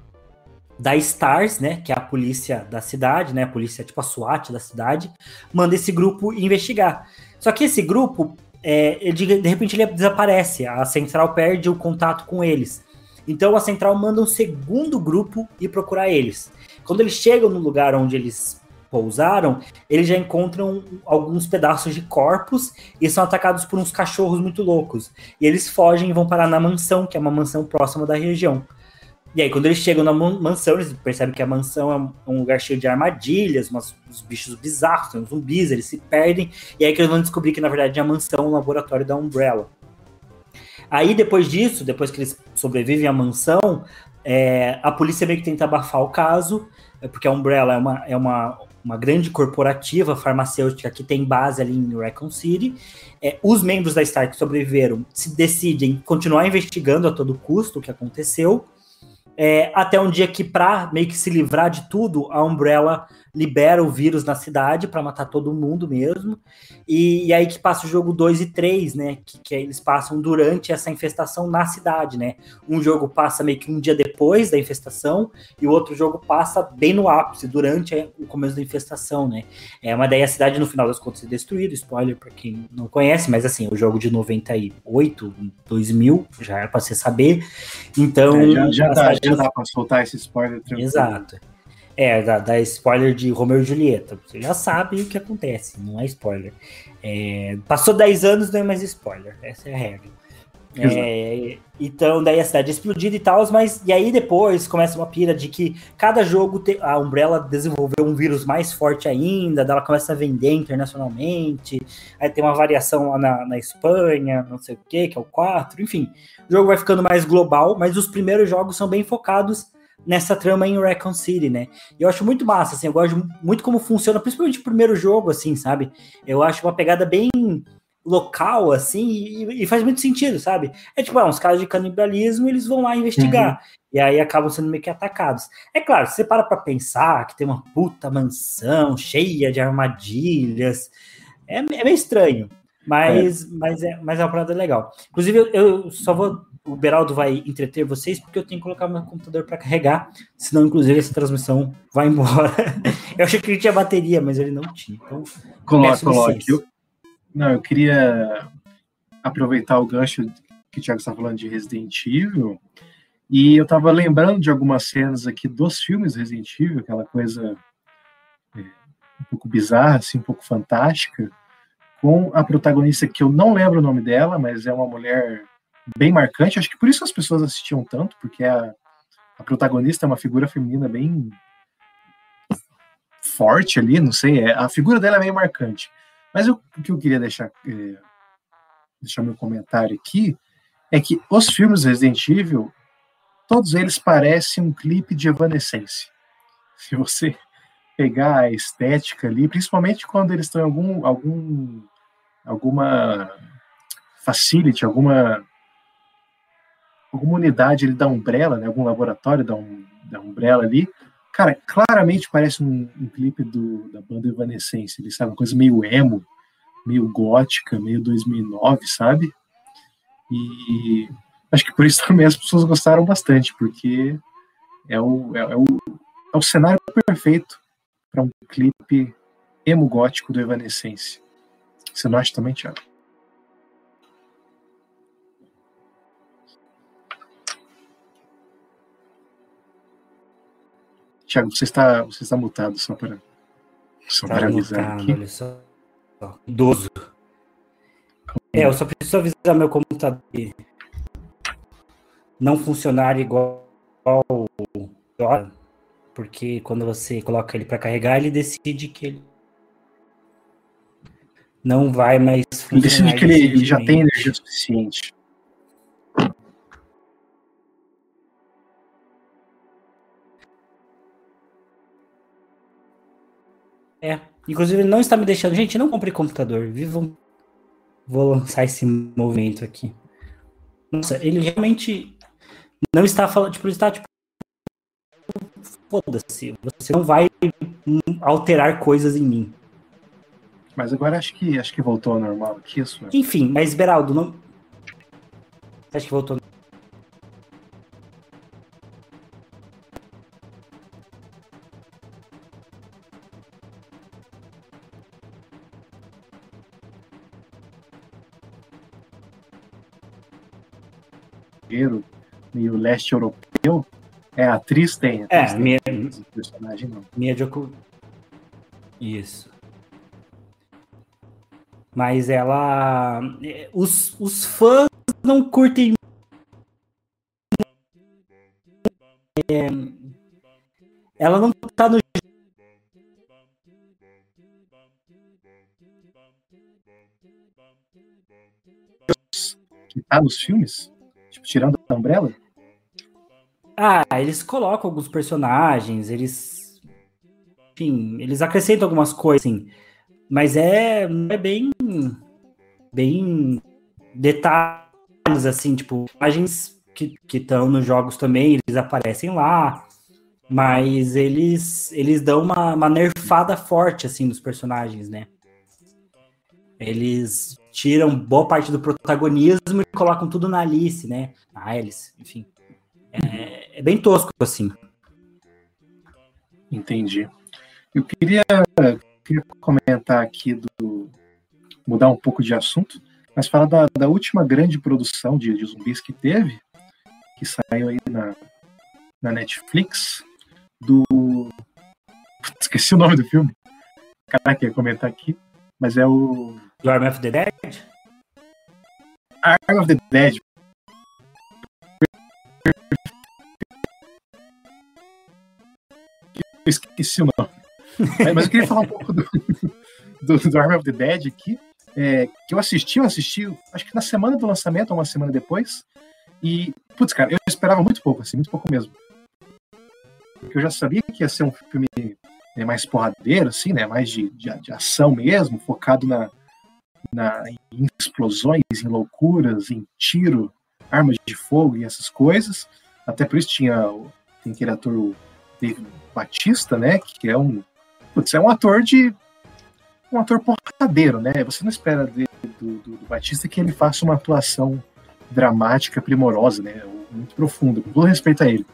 da Stars, né, que é a polícia da cidade, né, a polícia tipo a SWAT da cidade, manda esse grupo investigar. Só que esse grupo é, ele, de repente ele desaparece, a central perde o contato com eles. Então a central manda um segundo grupo ir procurar eles. Quando eles chegam no lugar onde eles pousaram, eles já encontram alguns pedaços de corpos e são atacados por uns cachorros muito loucos. E eles fogem e vão parar na mansão, que é uma mansão próxima da região. E aí, quando eles chegam na mansão, eles percebem que a mansão é um lugar cheio de armadilhas, umas, uns bichos bizarros, uns zumbis, eles se perdem. E aí que eles vão descobrir que, na verdade, a mansão é um laboratório da Umbrella. Aí, depois disso, depois que eles sobrevivem à mansão, é, a polícia meio que tenta abafar o caso, é porque a Umbrella é uma, é uma, uma grande corporativa farmacêutica que tem base ali em Raccoon City. É, os membros da Stark sobreviveram se decidem continuar investigando a todo custo o que aconteceu é, até um dia que, para meio que se livrar de tudo, a Umbrella libera o vírus na cidade para matar todo mundo mesmo. E, e, aí que passa o jogo 2 e 3, né? Que, que eles passam durante essa infestação na cidade, né? Um jogo passa meio que um dia depois da infestação, e o outro jogo passa bem no ápice, durante o começo da infestação, né? É, mas daí a cidade, no final das contas, é destruída, spoiler para quem não conhece, mas assim, o jogo de 98, 2000, já era para você saber. Então. É, já, já, dá, já dá para soltar esse spoiler tranquilo. Exato. É, da, da, spoiler de Romeo e Julieta. Você já sabe o que acontece, não é spoiler. É, passou 10 anos, não é mais spoiler. Essa é a regra. É, então, daí a cidade é explodida e tal, mas e aí depois começa uma pira de que cada jogo te, a Umbrella desenvolveu um vírus mais forte ainda, ela começa a vender internacionalmente, aí tem uma variação lá na, na Espanha, não sei o que, que é o 4, enfim. O jogo vai ficando mais global, mas os primeiros jogos são bem focados nessa trama em Recon City, né? E eu acho muito massa, assim, eu gosto muito como funciona, principalmente o primeiro jogo, assim, sabe? Eu acho uma pegada bem local, assim, e, e faz muito sentido, sabe? É tipo, ah, uns casos de canibalismo, eles vão lá investigar. Uhum. E aí acabam sendo meio que atacados. É claro, se você para pra pensar que tem uma puta mansão cheia de armadilhas, é, é meio estranho. Mas, é. mas, é, mas é uma parada legal. Inclusive, eu, eu só vou o Beraldo vai entreter vocês, porque eu tenho que colocar meu computador para carregar, senão, inclusive, essa transmissão vai embora. eu achei que ele tinha bateria, mas ele não tinha. Então, coloque, coloque. Eu, não, eu queria aproveitar o gancho que o Thiago está falando de Resident Evil, e eu estava lembrando de algumas cenas aqui dos filmes Resident Evil, aquela coisa é, um pouco bizarra, assim, um pouco fantástica, com a protagonista que eu não lembro o nome dela, mas é uma mulher bem marcante. Acho que por isso as pessoas assistiam tanto, porque a, a protagonista é uma figura feminina bem forte ali, não sei, é, a figura dela é meio marcante. Mas eu, o que eu queria deixar, é, deixar meu comentário aqui é que os filmes Resident Evil, todos eles parecem um clipe de Evanescence. Se você pegar a estética ali, principalmente quando eles estão em algum, algum alguma facility, alguma alguma unidade ali da Umbrella, né, algum laboratório da, um, da Umbrella ali, cara, claramente parece um, um clipe do, da banda Evanescence, ele sabe, uma coisa meio emo, meio gótica, meio 2009, sabe? E acho que por isso também as pessoas gostaram bastante, porque é o, é, é o, é o cenário perfeito para um clipe emo gótico do Evanescence. Você não acha também, Thiago? Tiago, você está, você está mutado só para, só tá para avisar mutado, aqui. Olha só. Idoso. É, eu só preciso avisar meu computador que não funcionar igual Porque quando você coloca ele para carregar, ele decide que ele não vai mais Ele decide que ele, ele já tem energia suficiente. É. Inclusive, ele não está me deixando. Gente, não compre computador. Vivo. Vou lançar esse movimento aqui. Nossa, ele realmente não está falando. Tipo, ele está tipo. Foda-se. Você não vai alterar coisas em mim. Mas agora acho que acho que voltou ao normal aqui, isso. Enfim, mas Beraldo, não. Acho que voltou meio leste europeu. É, a atriz tem. A atriz é, tem minha, personagem não. Joko... Isso. Mas ela... Os, os fãs não curtem... É, ela não tá no que tá nos filmes? Tirando a Umbrella? Ah, eles colocam alguns personagens, eles. Enfim, eles acrescentam algumas coisas, assim. Mas é, é bem. Bem. Detalhes, assim, tipo, personagens que estão nos jogos também, eles aparecem lá. Mas eles, eles dão uma, uma nerfada forte, assim, dos personagens, né? Eles tiram boa parte do protagonismo e colocam tudo na Alice, né? Na Alice, enfim. É, é bem tosco, assim. Entendi. Eu queria, queria comentar aqui do. mudar um pouco de assunto, mas falar da, da última grande produção de, de zumbis que teve, que saiu aí na, na Netflix, do. Esqueci o nome do filme. Caraca, ia comentar aqui, mas é o do Arm of the Dead? Arm of the Dead. Eu esqueci o nome. Mas eu queria falar um pouco do, do, do Arm of the Dead aqui. É, que eu assisti, eu assisti, acho que na semana do lançamento, ou uma semana depois. E, putz, cara, eu esperava muito pouco, assim, muito pouco mesmo. Porque eu já sabia que ia ser um filme né, mais porradeiro, assim, né? Mais de, de, de ação mesmo, focado na, na, em explosões, em loucuras, em tiro, armas de fogo e essas coisas. Até por isso tinha tem aquele ator David Batista, né? Que é um putz, é um ator de um ator porradeiro, né? Você não espera de, do, do, do, Batista que ele faça uma atuação dramática, primorosa, né? Muito profunda, com todo respeito a ele.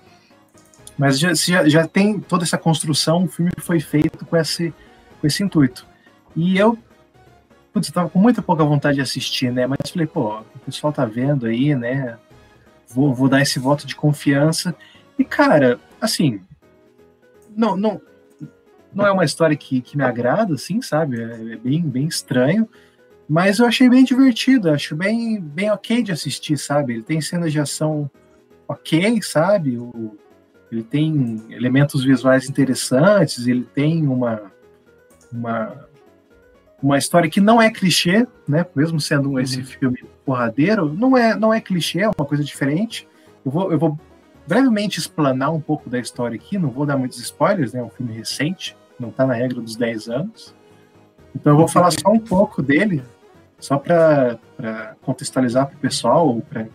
Mas já, já, já tem toda essa construção, o filme foi feito com esse, com esse intuito. E eu putz, eu tava com muita pouca vontade de assistir, né? Mas falei, pô, o pessoal tá vendo aí, né? Vou, vou dar esse voto de confiança. E, cara, assim, não, não, não é uma história que, que me agrada, assim, sabe? É, é bem, bem estranho. Mas eu achei bem divertido, acho bem, bem ok de assistir, sabe? Ele tem cenas de ação ok, sabe? O, ele tem elementos visuais interessantes, ele tem uma, uma uma história que não é clichê, né? Mesmo sendo uhum. esse filme porradeiro, não é, não é clichê, é uma coisa diferente. Eu vou, eu vou brevemente explanar um pouco da história aqui, não vou dar muitos spoilers, né? É um filme recente, não está na regra dos 10 anos. Então eu vou falar só um pouco dele, só para contextualizar para o pessoal, ou para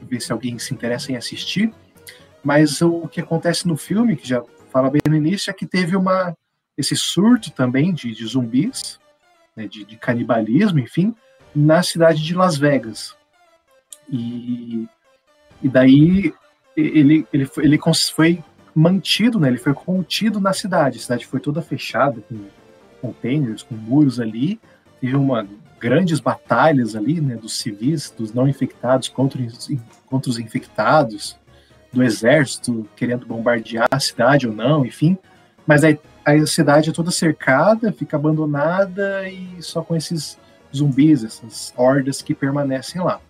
ver se alguém se interessa em assistir. Mas o que acontece no filme, que já fala bem no início, é que teve uma esse surto também de, de zumbis né, de, de, canibalismo, enfim, na cidade de Las Vegas. E, e daí ele, ele, foi, ele foi mantido, né, ele foi contido na cidade. A cidade foi toda fechada, com containers, com muros ali. Teve uma grandes batalhas ali, né, dos civis, dos não infectados contra, contra os infectados, do exército querendo bombardear a cidade ou não, enfim. Mas aí a cidade é toda cercada, fica abandonada e só com esses zumbis, essas hordas que permanecem lá.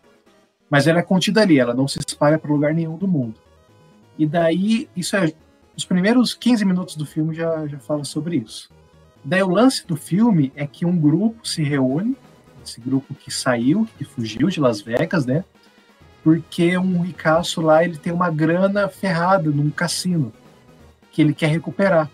Mas ela é contida ali, ela não se espalha para lugar nenhum do mundo. E daí, isso é os primeiros 15 minutos do filme já, já fala sobre isso. Daí o lance do filme é que um grupo se reúne, esse grupo que saiu, que fugiu de Las Vegas, né? Porque um ricaço lá ele tem uma grana ferrada num cassino que ele quer recuperar?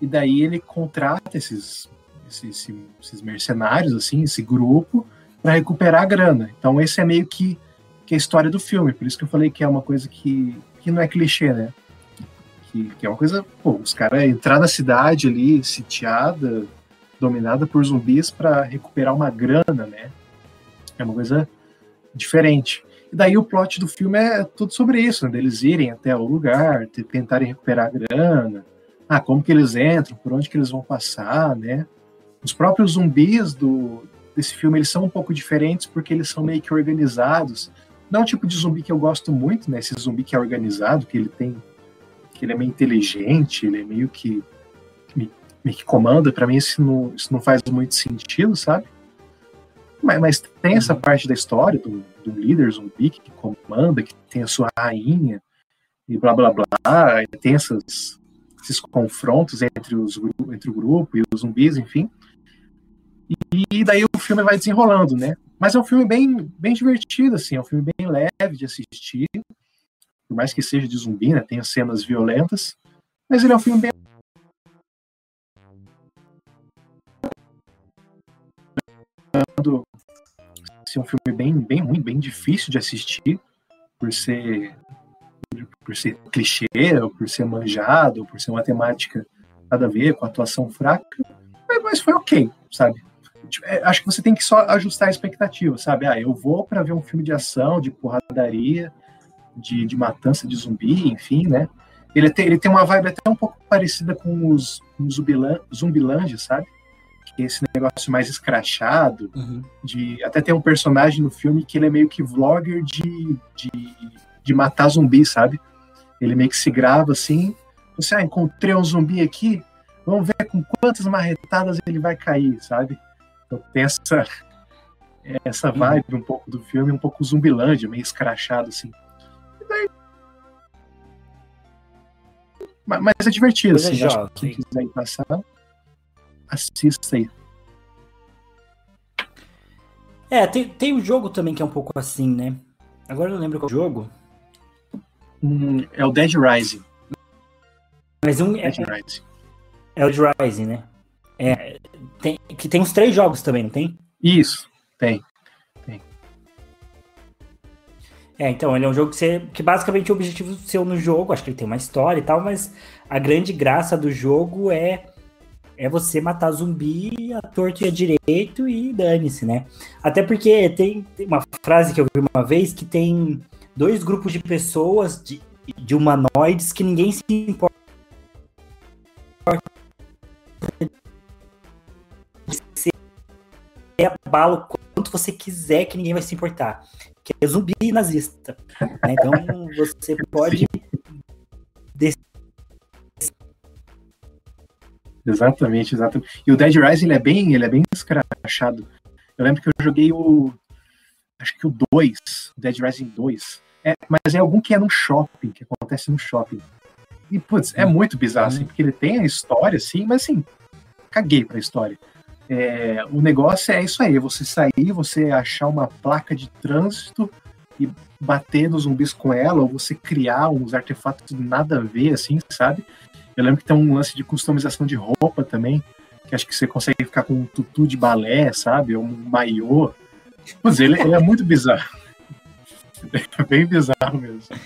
E daí ele contrata esses, esses, esses mercenários, assim, esse grupo, para recuperar a grana. Então esse é meio que, que a história do filme. Por isso que eu falei que é uma coisa que, que não é clichê, né? Que, que é uma coisa, pô, os caras entrar na cidade ali, sitiada, dominada por zumbis para recuperar uma grana, né? É uma coisa diferente. E daí o plot do filme é tudo sobre isso, né? Deles irem até o lugar, tentarem recuperar a grana. Ah, como que eles entram, por onde que eles vão passar, né? Os próprios zumbis do, desse filme, eles são um pouco diferentes porque eles são meio que organizados. Não é um tipo de zumbi que eu gosto muito, né? Esse zumbi que é organizado, que ele tem... que ele é meio inteligente, ele é meio que... meio que comanda. Para mim isso não, isso não faz muito sentido, sabe? Mas, mas tem essa uhum. parte da história do, do líder zumbi que comanda, que tem a sua rainha e blá blá blá, tem essas, esses confrontos entre, os, entre o grupo e os zumbis, enfim. E daí o filme vai desenrolando, né? Mas é um filme bem, bem divertido, assim, é um filme bem leve de assistir, por mais que seja de zumbi, né? Tem cenas violentas, mas ele é um filme bem ser um filme bem, bem ruim, bem difícil de assistir, por ser por ser clichê, ou por ser manjado, ou por ser uma temática nada a ver, com atuação fraca, mas foi ok, sabe? Tipo, é, acho que você tem que só ajustar a expectativa, sabe? Ah, eu vou para ver um filme de ação, de porradaria, de, de matança de zumbi, enfim, né? Ele tem, ele tem uma vibe até um pouco parecida com os, com Zumbiland, Zumbiland, sabe? Que é esse negócio mais escrachado, uhum. de até tem um personagem no filme que ele é meio que vlogger de, de, de matar zumbi, sabe? Ele meio que se grava assim, você, ah, encontrei um zumbi aqui, vamos ver com quantas marretadas ele vai cair, sabe? Então tem essa, essa uhum. vibe um pouco do filme, um pouco zumbilândia, meio escrachado assim. Daí... Mas, mas, é divertido, assim. É acho que quem quiser ir passar, assista aí. É, tem, tem um jogo também que é um pouco assim, né? Agora eu não lembro qual jogo. Hum, é o Dead Rising. Mas um. Dead é, Rising. É o Dead Rising, né? É, tem, que tem uns três jogos também, não tem? Isso, tem. tem. É, então, ele é um jogo que, você, que basicamente o objetivo seu no jogo, acho que ele tem uma história e tal, mas a grande graça do jogo é é você matar zumbi a torto e a direito e dane-se, né? Até porque tem, tem, uma frase que eu vi uma vez que tem dois grupos de pessoas, de, de humanoides, que ninguém se importa abalo quanto você quiser que ninguém vai se importar. Que é zumbi nazista. Né? Então você pode. Exatamente, exatamente. E o Dead Rising ele é bem, ele é bem escrachado. Eu lembro que eu joguei o acho que o 2, Dead Rising 2. É, mas é algum que é no shopping, que acontece no shopping. E putz, é muito bizarro assim, porque ele tem a história assim, mas assim, caguei pra história. É, o negócio é isso aí, você sair, você achar uma placa de trânsito e bater nos zumbis com ela, ou você criar uns artefatos nada a ver, assim, sabe? Eu lembro que tem um lance de customização de roupa também, que acho que você consegue ficar com um tutu de balé, sabe? Ou um maiô. Mas ele, ele é muito bizarro. É bem bizarro mesmo.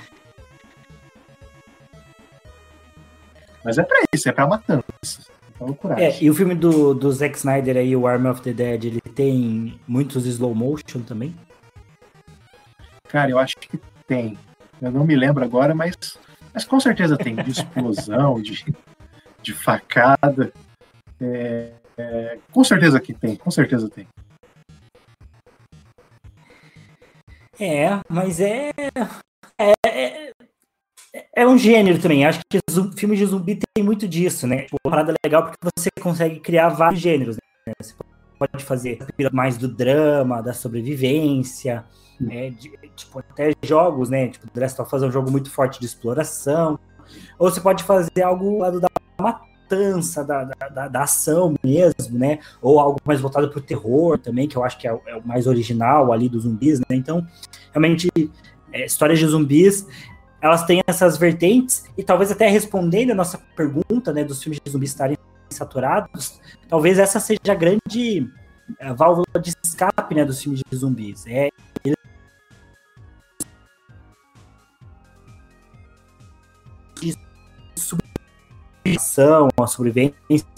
Mas é pra isso, é pra matança. É, e o filme do, do Zack Snyder aí, o Arm of the Dead, ele tem muitos slow motion também? Cara, eu acho que tem. Eu não me lembro agora, mas, mas com certeza tem. De explosão, de, de facada. É, é, com certeza que tem, com certeza tem. É, mas é. É, é, é um gênero também. Acho que filmes de zumbi tem muito disso, né? Tipo, uma parada legal porque você consegue criar vários gêneros. Né? Você pode fazer mais do drama, da sobrevivência, né? de, tipo, até jogos, né? Tipo, The Last of Us é um jogo muito forte de exploração. ou você pode fazer algo lado da matança, da, da, da, ação mesmo, né? Ou algo mais voltado para o terror também, que eu acho que é, é, o mais original ali dos zumbis, né? Então, realmente, é, histórias de zumbis, elas têm essas vertentes, e talvez até respondendo a nossa pergunta, né, dos filmes de zumbis estarem saturados, talvez essa seja a grande a válvula de escape né, dos filmes de zumbis. É a sobrevivência,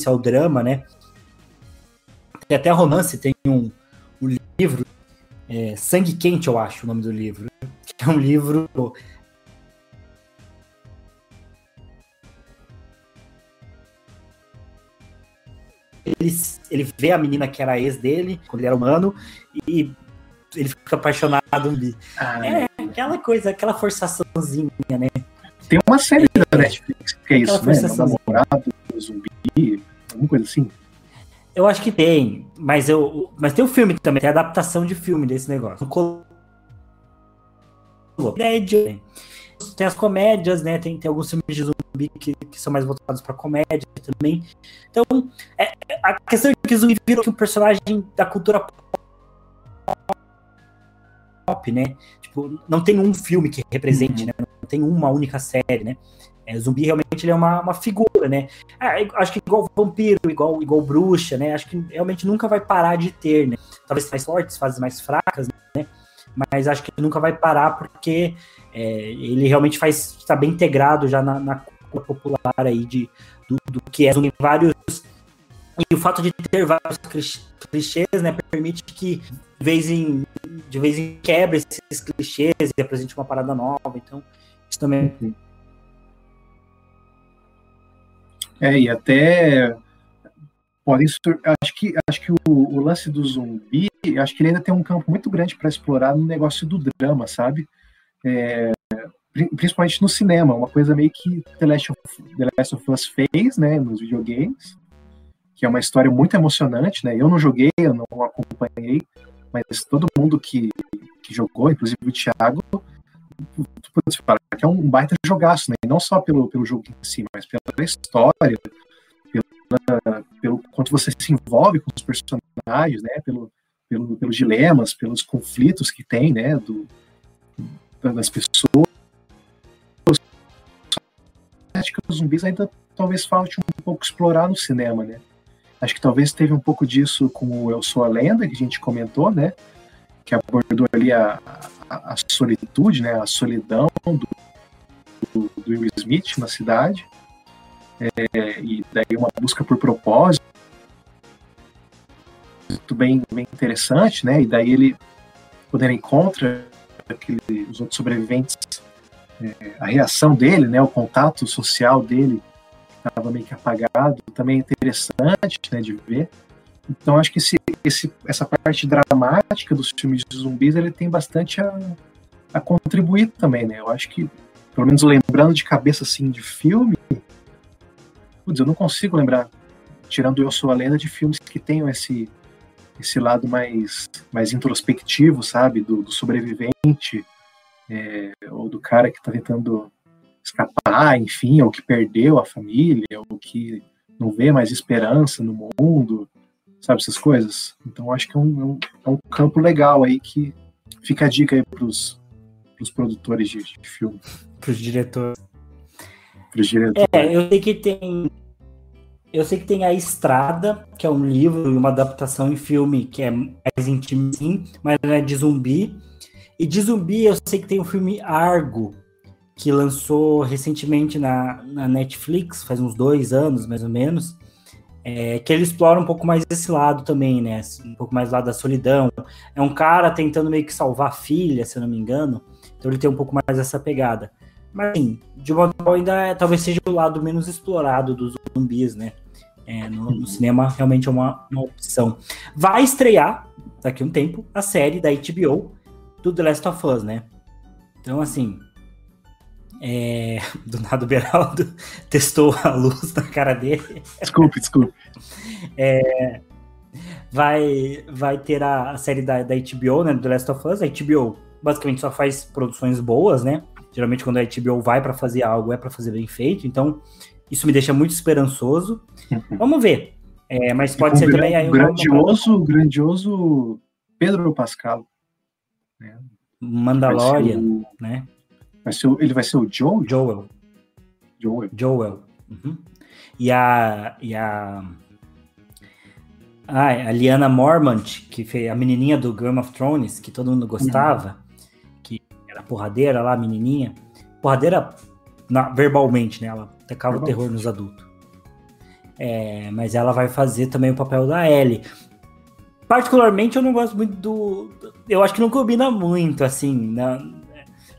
o drama, né? Tem até romance, tem um, um livro, é, Sangue Quente, eu acho o nome do livro, que é um livro ele, ele vê a menina que era ex dele, quando ele era humano, e ele fica apaixonado. Ah, é aquela coisa, aquela forçaçãozinha, né? Tem uma série é, da Netflix que é isso, né? namorado, zumbi, alguma coisa assim. Eu acho que tem, mas eu, mas tem o filme também, tem a adaptação de filme desse negócio. Tem as comédias, né? Tem, tem alguns filmes de zumbi que, que são mais voltados para comédia também. Então, é, a questão é que o zumbi virou um personagem da cultura pop, né? Tipo, não tem um filme que represente, né? Tem uma única série, né? É, zumbi realmente ele é uma, uma figura, né? Ah, acho que igual vampiro, igual, igual bruxa, né? Acho que realmente nunca vai parar de ter, né? Talvez mais fortes, fases mais fracas, né? Mas acho que nunca vai parar porque é, ele realmente faz está bem integrado já na, na cultura popular aí de, do, do que é zumbi. Vários e o fato de ter vários clichês, né, permite que de vez em, de vez em quebre esses clichês e apresente uma parada nova. Então, isso também. É, e até podem acho que acho que o, o, lance do zumbi, acho que ele ainda tem um campo muito grande para explorar no negócio do drama, sabe? É, principalmente no cinema, uma coisa meio que The Last of, The Last of Us fez, né, nos videogames, que é uma história muito emocionante, né? Eu não joguei, eu não acompanhei, mas todo mundo que, que jogou, inclusive o Thiago, que é um baita jogaço, né? Não só pelo, pelo jogo em si, mas pela história, pela, pelo quanto você se envolve com os personagens, né? Pelo, pelo, pelos dilemas, pelos conflitos que tem, né? Do, das pessoas. Acho que os zumbis ainda talvez falte um pouco explorar no cinema, né? Acho que talvez teve um pouco disso com o Eu Sou a Lenda, que a gente comentou, né? Que abordou ali a, a, solitude, né? A solidão do, do, do Will Smith na cidade. É, e daí uma busca por propósito muito bem, bem interessante, né? E daí ele, quando ele encontra aquele, os outros sobreviventes, é, a reação dele, né? O contato social dele estava meio que apagado, também é interessante né, de ver. Então acho que esse, esse, essa parte dramática dos filmes de zumbis ele tem bastante a, a contribuir também, né? Eu acho que, pelo menos lembrando de cabeça assim de filme, putz, eu não consigo lembrar, tirando Eu Sou a Lenda, de filmes que tenham esse, esse lado mais, mais introspectivo, sabe? Do, do sobrevivente, é, ou do cara que está tentando escapar, enfim, ou que perdeu a família, ou que não vê mais esperança no mundo, sabe, essas coisas. Então acho que é um, é um é campo legal aí que fica a dica aí pros, pros produtores de, de filme. Pros diretores. Pros diretores. É, eu sei que tem. Eu sei que tem A Estrada, que é um livro e uma adaptação em filme que é mais íntimo, sim, mas não é de zumbi. E de zumbi eu sei que tem o filme Argo, que lançou recentemente na, na Netflix, faz uns dois anos mais ou menos, é, que ele explora um pouco mais esse lado também, né? Um pouco mais lado da solidão. É um cara tentando meio que salvar a filha, se eu não me engano, então ele tem um pouco mais essa pegada. Mas, assim, de modo geral, ainda é, talvez seja o lado menos explorado dos zumbis, né? É, no, no, cinema realmente é uma, uma opção. Vai estrear, daqui a um tempo, a série da HBO do The Last of Us, né? Então, assim, é, do nada o Beraldo testou a luz na cara dele. Desculpe, desculpe. É, vai, vai ter a, a série da, da HBO, né? Do The Last of Us. A HBO basicamente só faz produções boas, né? Geralmente quando a HBO vai para fazer algo é para fazer bem feito, então isso me deixa muito esperançoso. Uhum. Vamos ver. É, mas pode ser também aí um grandioso, uma... grandioso Pedro Pascal. Né? Mandalorian, o, né? Vai ser, ele vai ser o Joel? Joel. Joel. Joel. Uhum. E a e a ah, a Liana Mormont, que fez a menininha do Game of Thrones, que todo mundo gostava, uhum. que era porradeira lá, menininha. Porradeira na, verbalmente, né? Ela tacava o terror nos adultos. É, mas ela vai fazer também o papel da Ellie. Particularmente, eu não gosto muito do. Eu acho que não combina muito, assim. Na,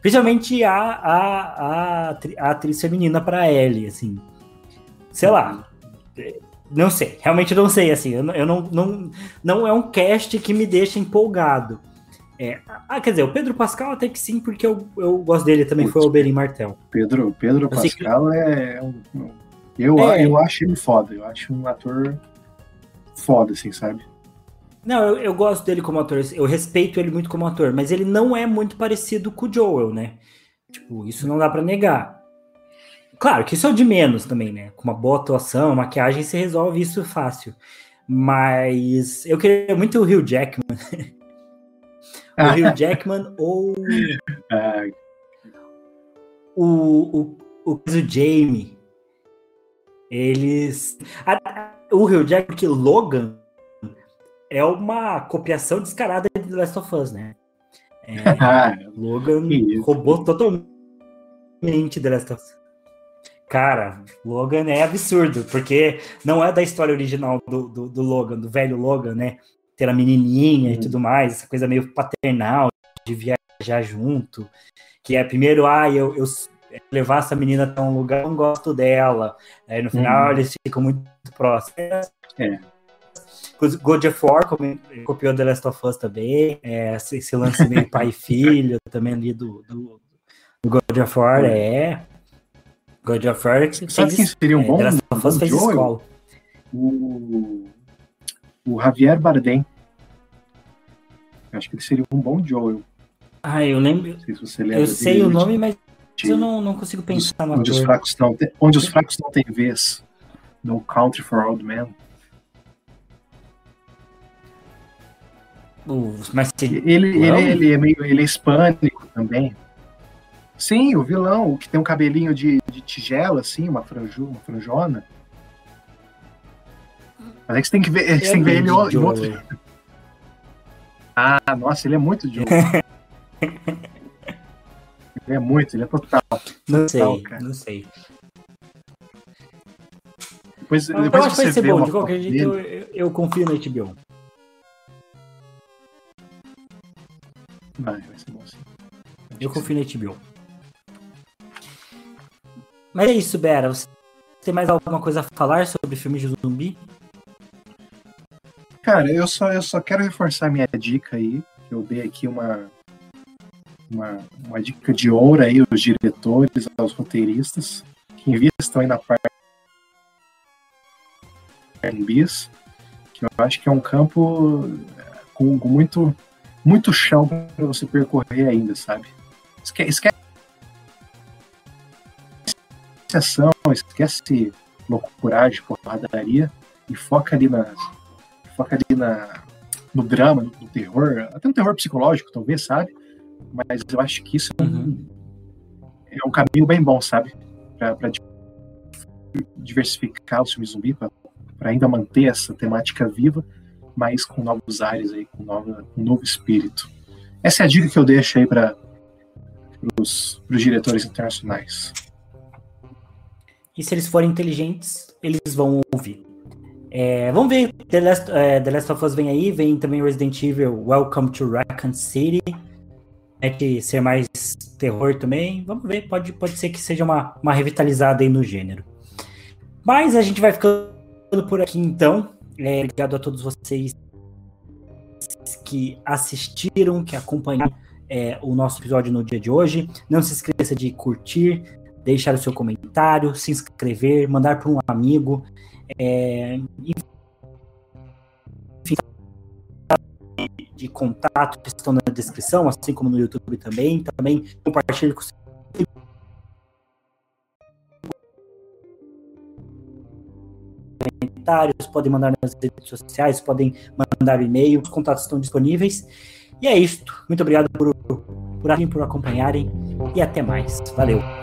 principalmente a, a, a, a atriz feminina para Ellie, assim. Sei lá. Não sei, realmente não sei, assim. Eu, eu não, não, não é um cast que me deixa empolgado. É, ah, quer dizer, o Pedro Pascal até que sim, porque eu, eu gosto dele também, Putz, foi o Oberyn Martel. Pedro, Pedro Pascal que... é um, eu, é. eu acho ele foda, eu acho um ator foda, assim, sabe? Não, eu, eu gosto dele como ator, eu respeito ele muito como ator, mas ele não é muito parecido com o Joel, né? Tipo, isso não dá para negar. Claro que isso é o de menos também, né? Com uma boa atuação, maquiagem, se resolve isso fácil. Mas eu queria muito o Hugh Jackman. o Hugh Jackman ou o, o, o, o Jamie eles. A, o Rio Jack que Logan é uma copiação descarada de The Last of Us, né? É, Logan roubou totalmente The Last of Us. Cara, Logan é absurdo, porque não é da história original do, do, do Logan, do velho Logan, né? Ter a menininha uhum. e tudo mais, essa coisa meio paternal, de viajar junto. Que é primeiro, ah, eu, eu levar essa menina até um lugar, eu não gosto dela. Aí no final uhum. eles ficam muito próximos. É. God of War copiou The Last of Us também. É, esse lance meio pai e filho também ali do, do, do God of War é. God of War que Sabe quem seria um é, bom, The Last of Us fez escola. O, o Javier Bardem. Acho que ele seria um bom Joel. Ah, eu lembro. Se eu sei o nome, mas eu não, não consigo pensar onde os fracos não Onde os fracos não têm vez. No Country for Old Men. Ele, ele, ele, é meio ele é hispânico também. Sim, o vilão, o que tem um cabelinho de, de tigela, assim, uma, franju, uma franjona. Mas é que você tem que ver, você tem que ver ele em outro. Ah, nossa, ele é muito Joe. Ele é muito, ele é total. Não total, sei, cara. não sei. Depois, depois eu acho que vai ser bom, de qualquer jeito eu, eu, confio na HBO. Vai, vai ser bom sim. Eu confio na HBO. Mas é isso, Bera. Você tem mais alguma coisa a falar sobre filmes de zumbi? Cara, eu só, eu só quero reforçar minha dica aí. Eu dei aqui uma, uma, uma dica de ouro aí aos diretores, aos roteiristas, que invistam aí na parte bis, que eu acho que é um campo é, com, com muito, muito chão para você percorrer ainda, sabe? Esquece, esquece ação, esquece loucuragem, porradaria e foca ali na foca ali na no drama, no, no terror, até no terror psicológico, talvez, sabe? mas eu acho que isso é uhum. é um caminho bem bom, sabe? Para diversificar o filme zumbi, para ainda manter essa temática viva, mas com novos ares aí, com, nova, novo espírito. Essa é a dica que eu deixo aí para os diretores internacionais. E se eles forem inteligentes, eles vão ouvir. É, vamos ver, The Last, é, The Last of Us vem aí, vem também Resident Evil Welcome to Raccoon City promete ser mais terror também. Vamos ver, pode, pode ser que seja uma, uma revitalizada aí no gênero. Mas a gente vai ficando por aqui então. É, obrigado a todos vocês que assistiram, que acompanharam é, o nosso episódio no dia de hoje. Não se esqueça de curtir, deixar o seu comentário, se inscrever, mandar para um amigo. É, de contato estão na descrição, assim como no YouTube também. Também compartilhe com comentários, podem mandar nas redes sociais, podem mandar e-mail, os contatos estão disponíveis. E é isso. Muito obrigado por, por, por acompanharem e até mais. Valeu!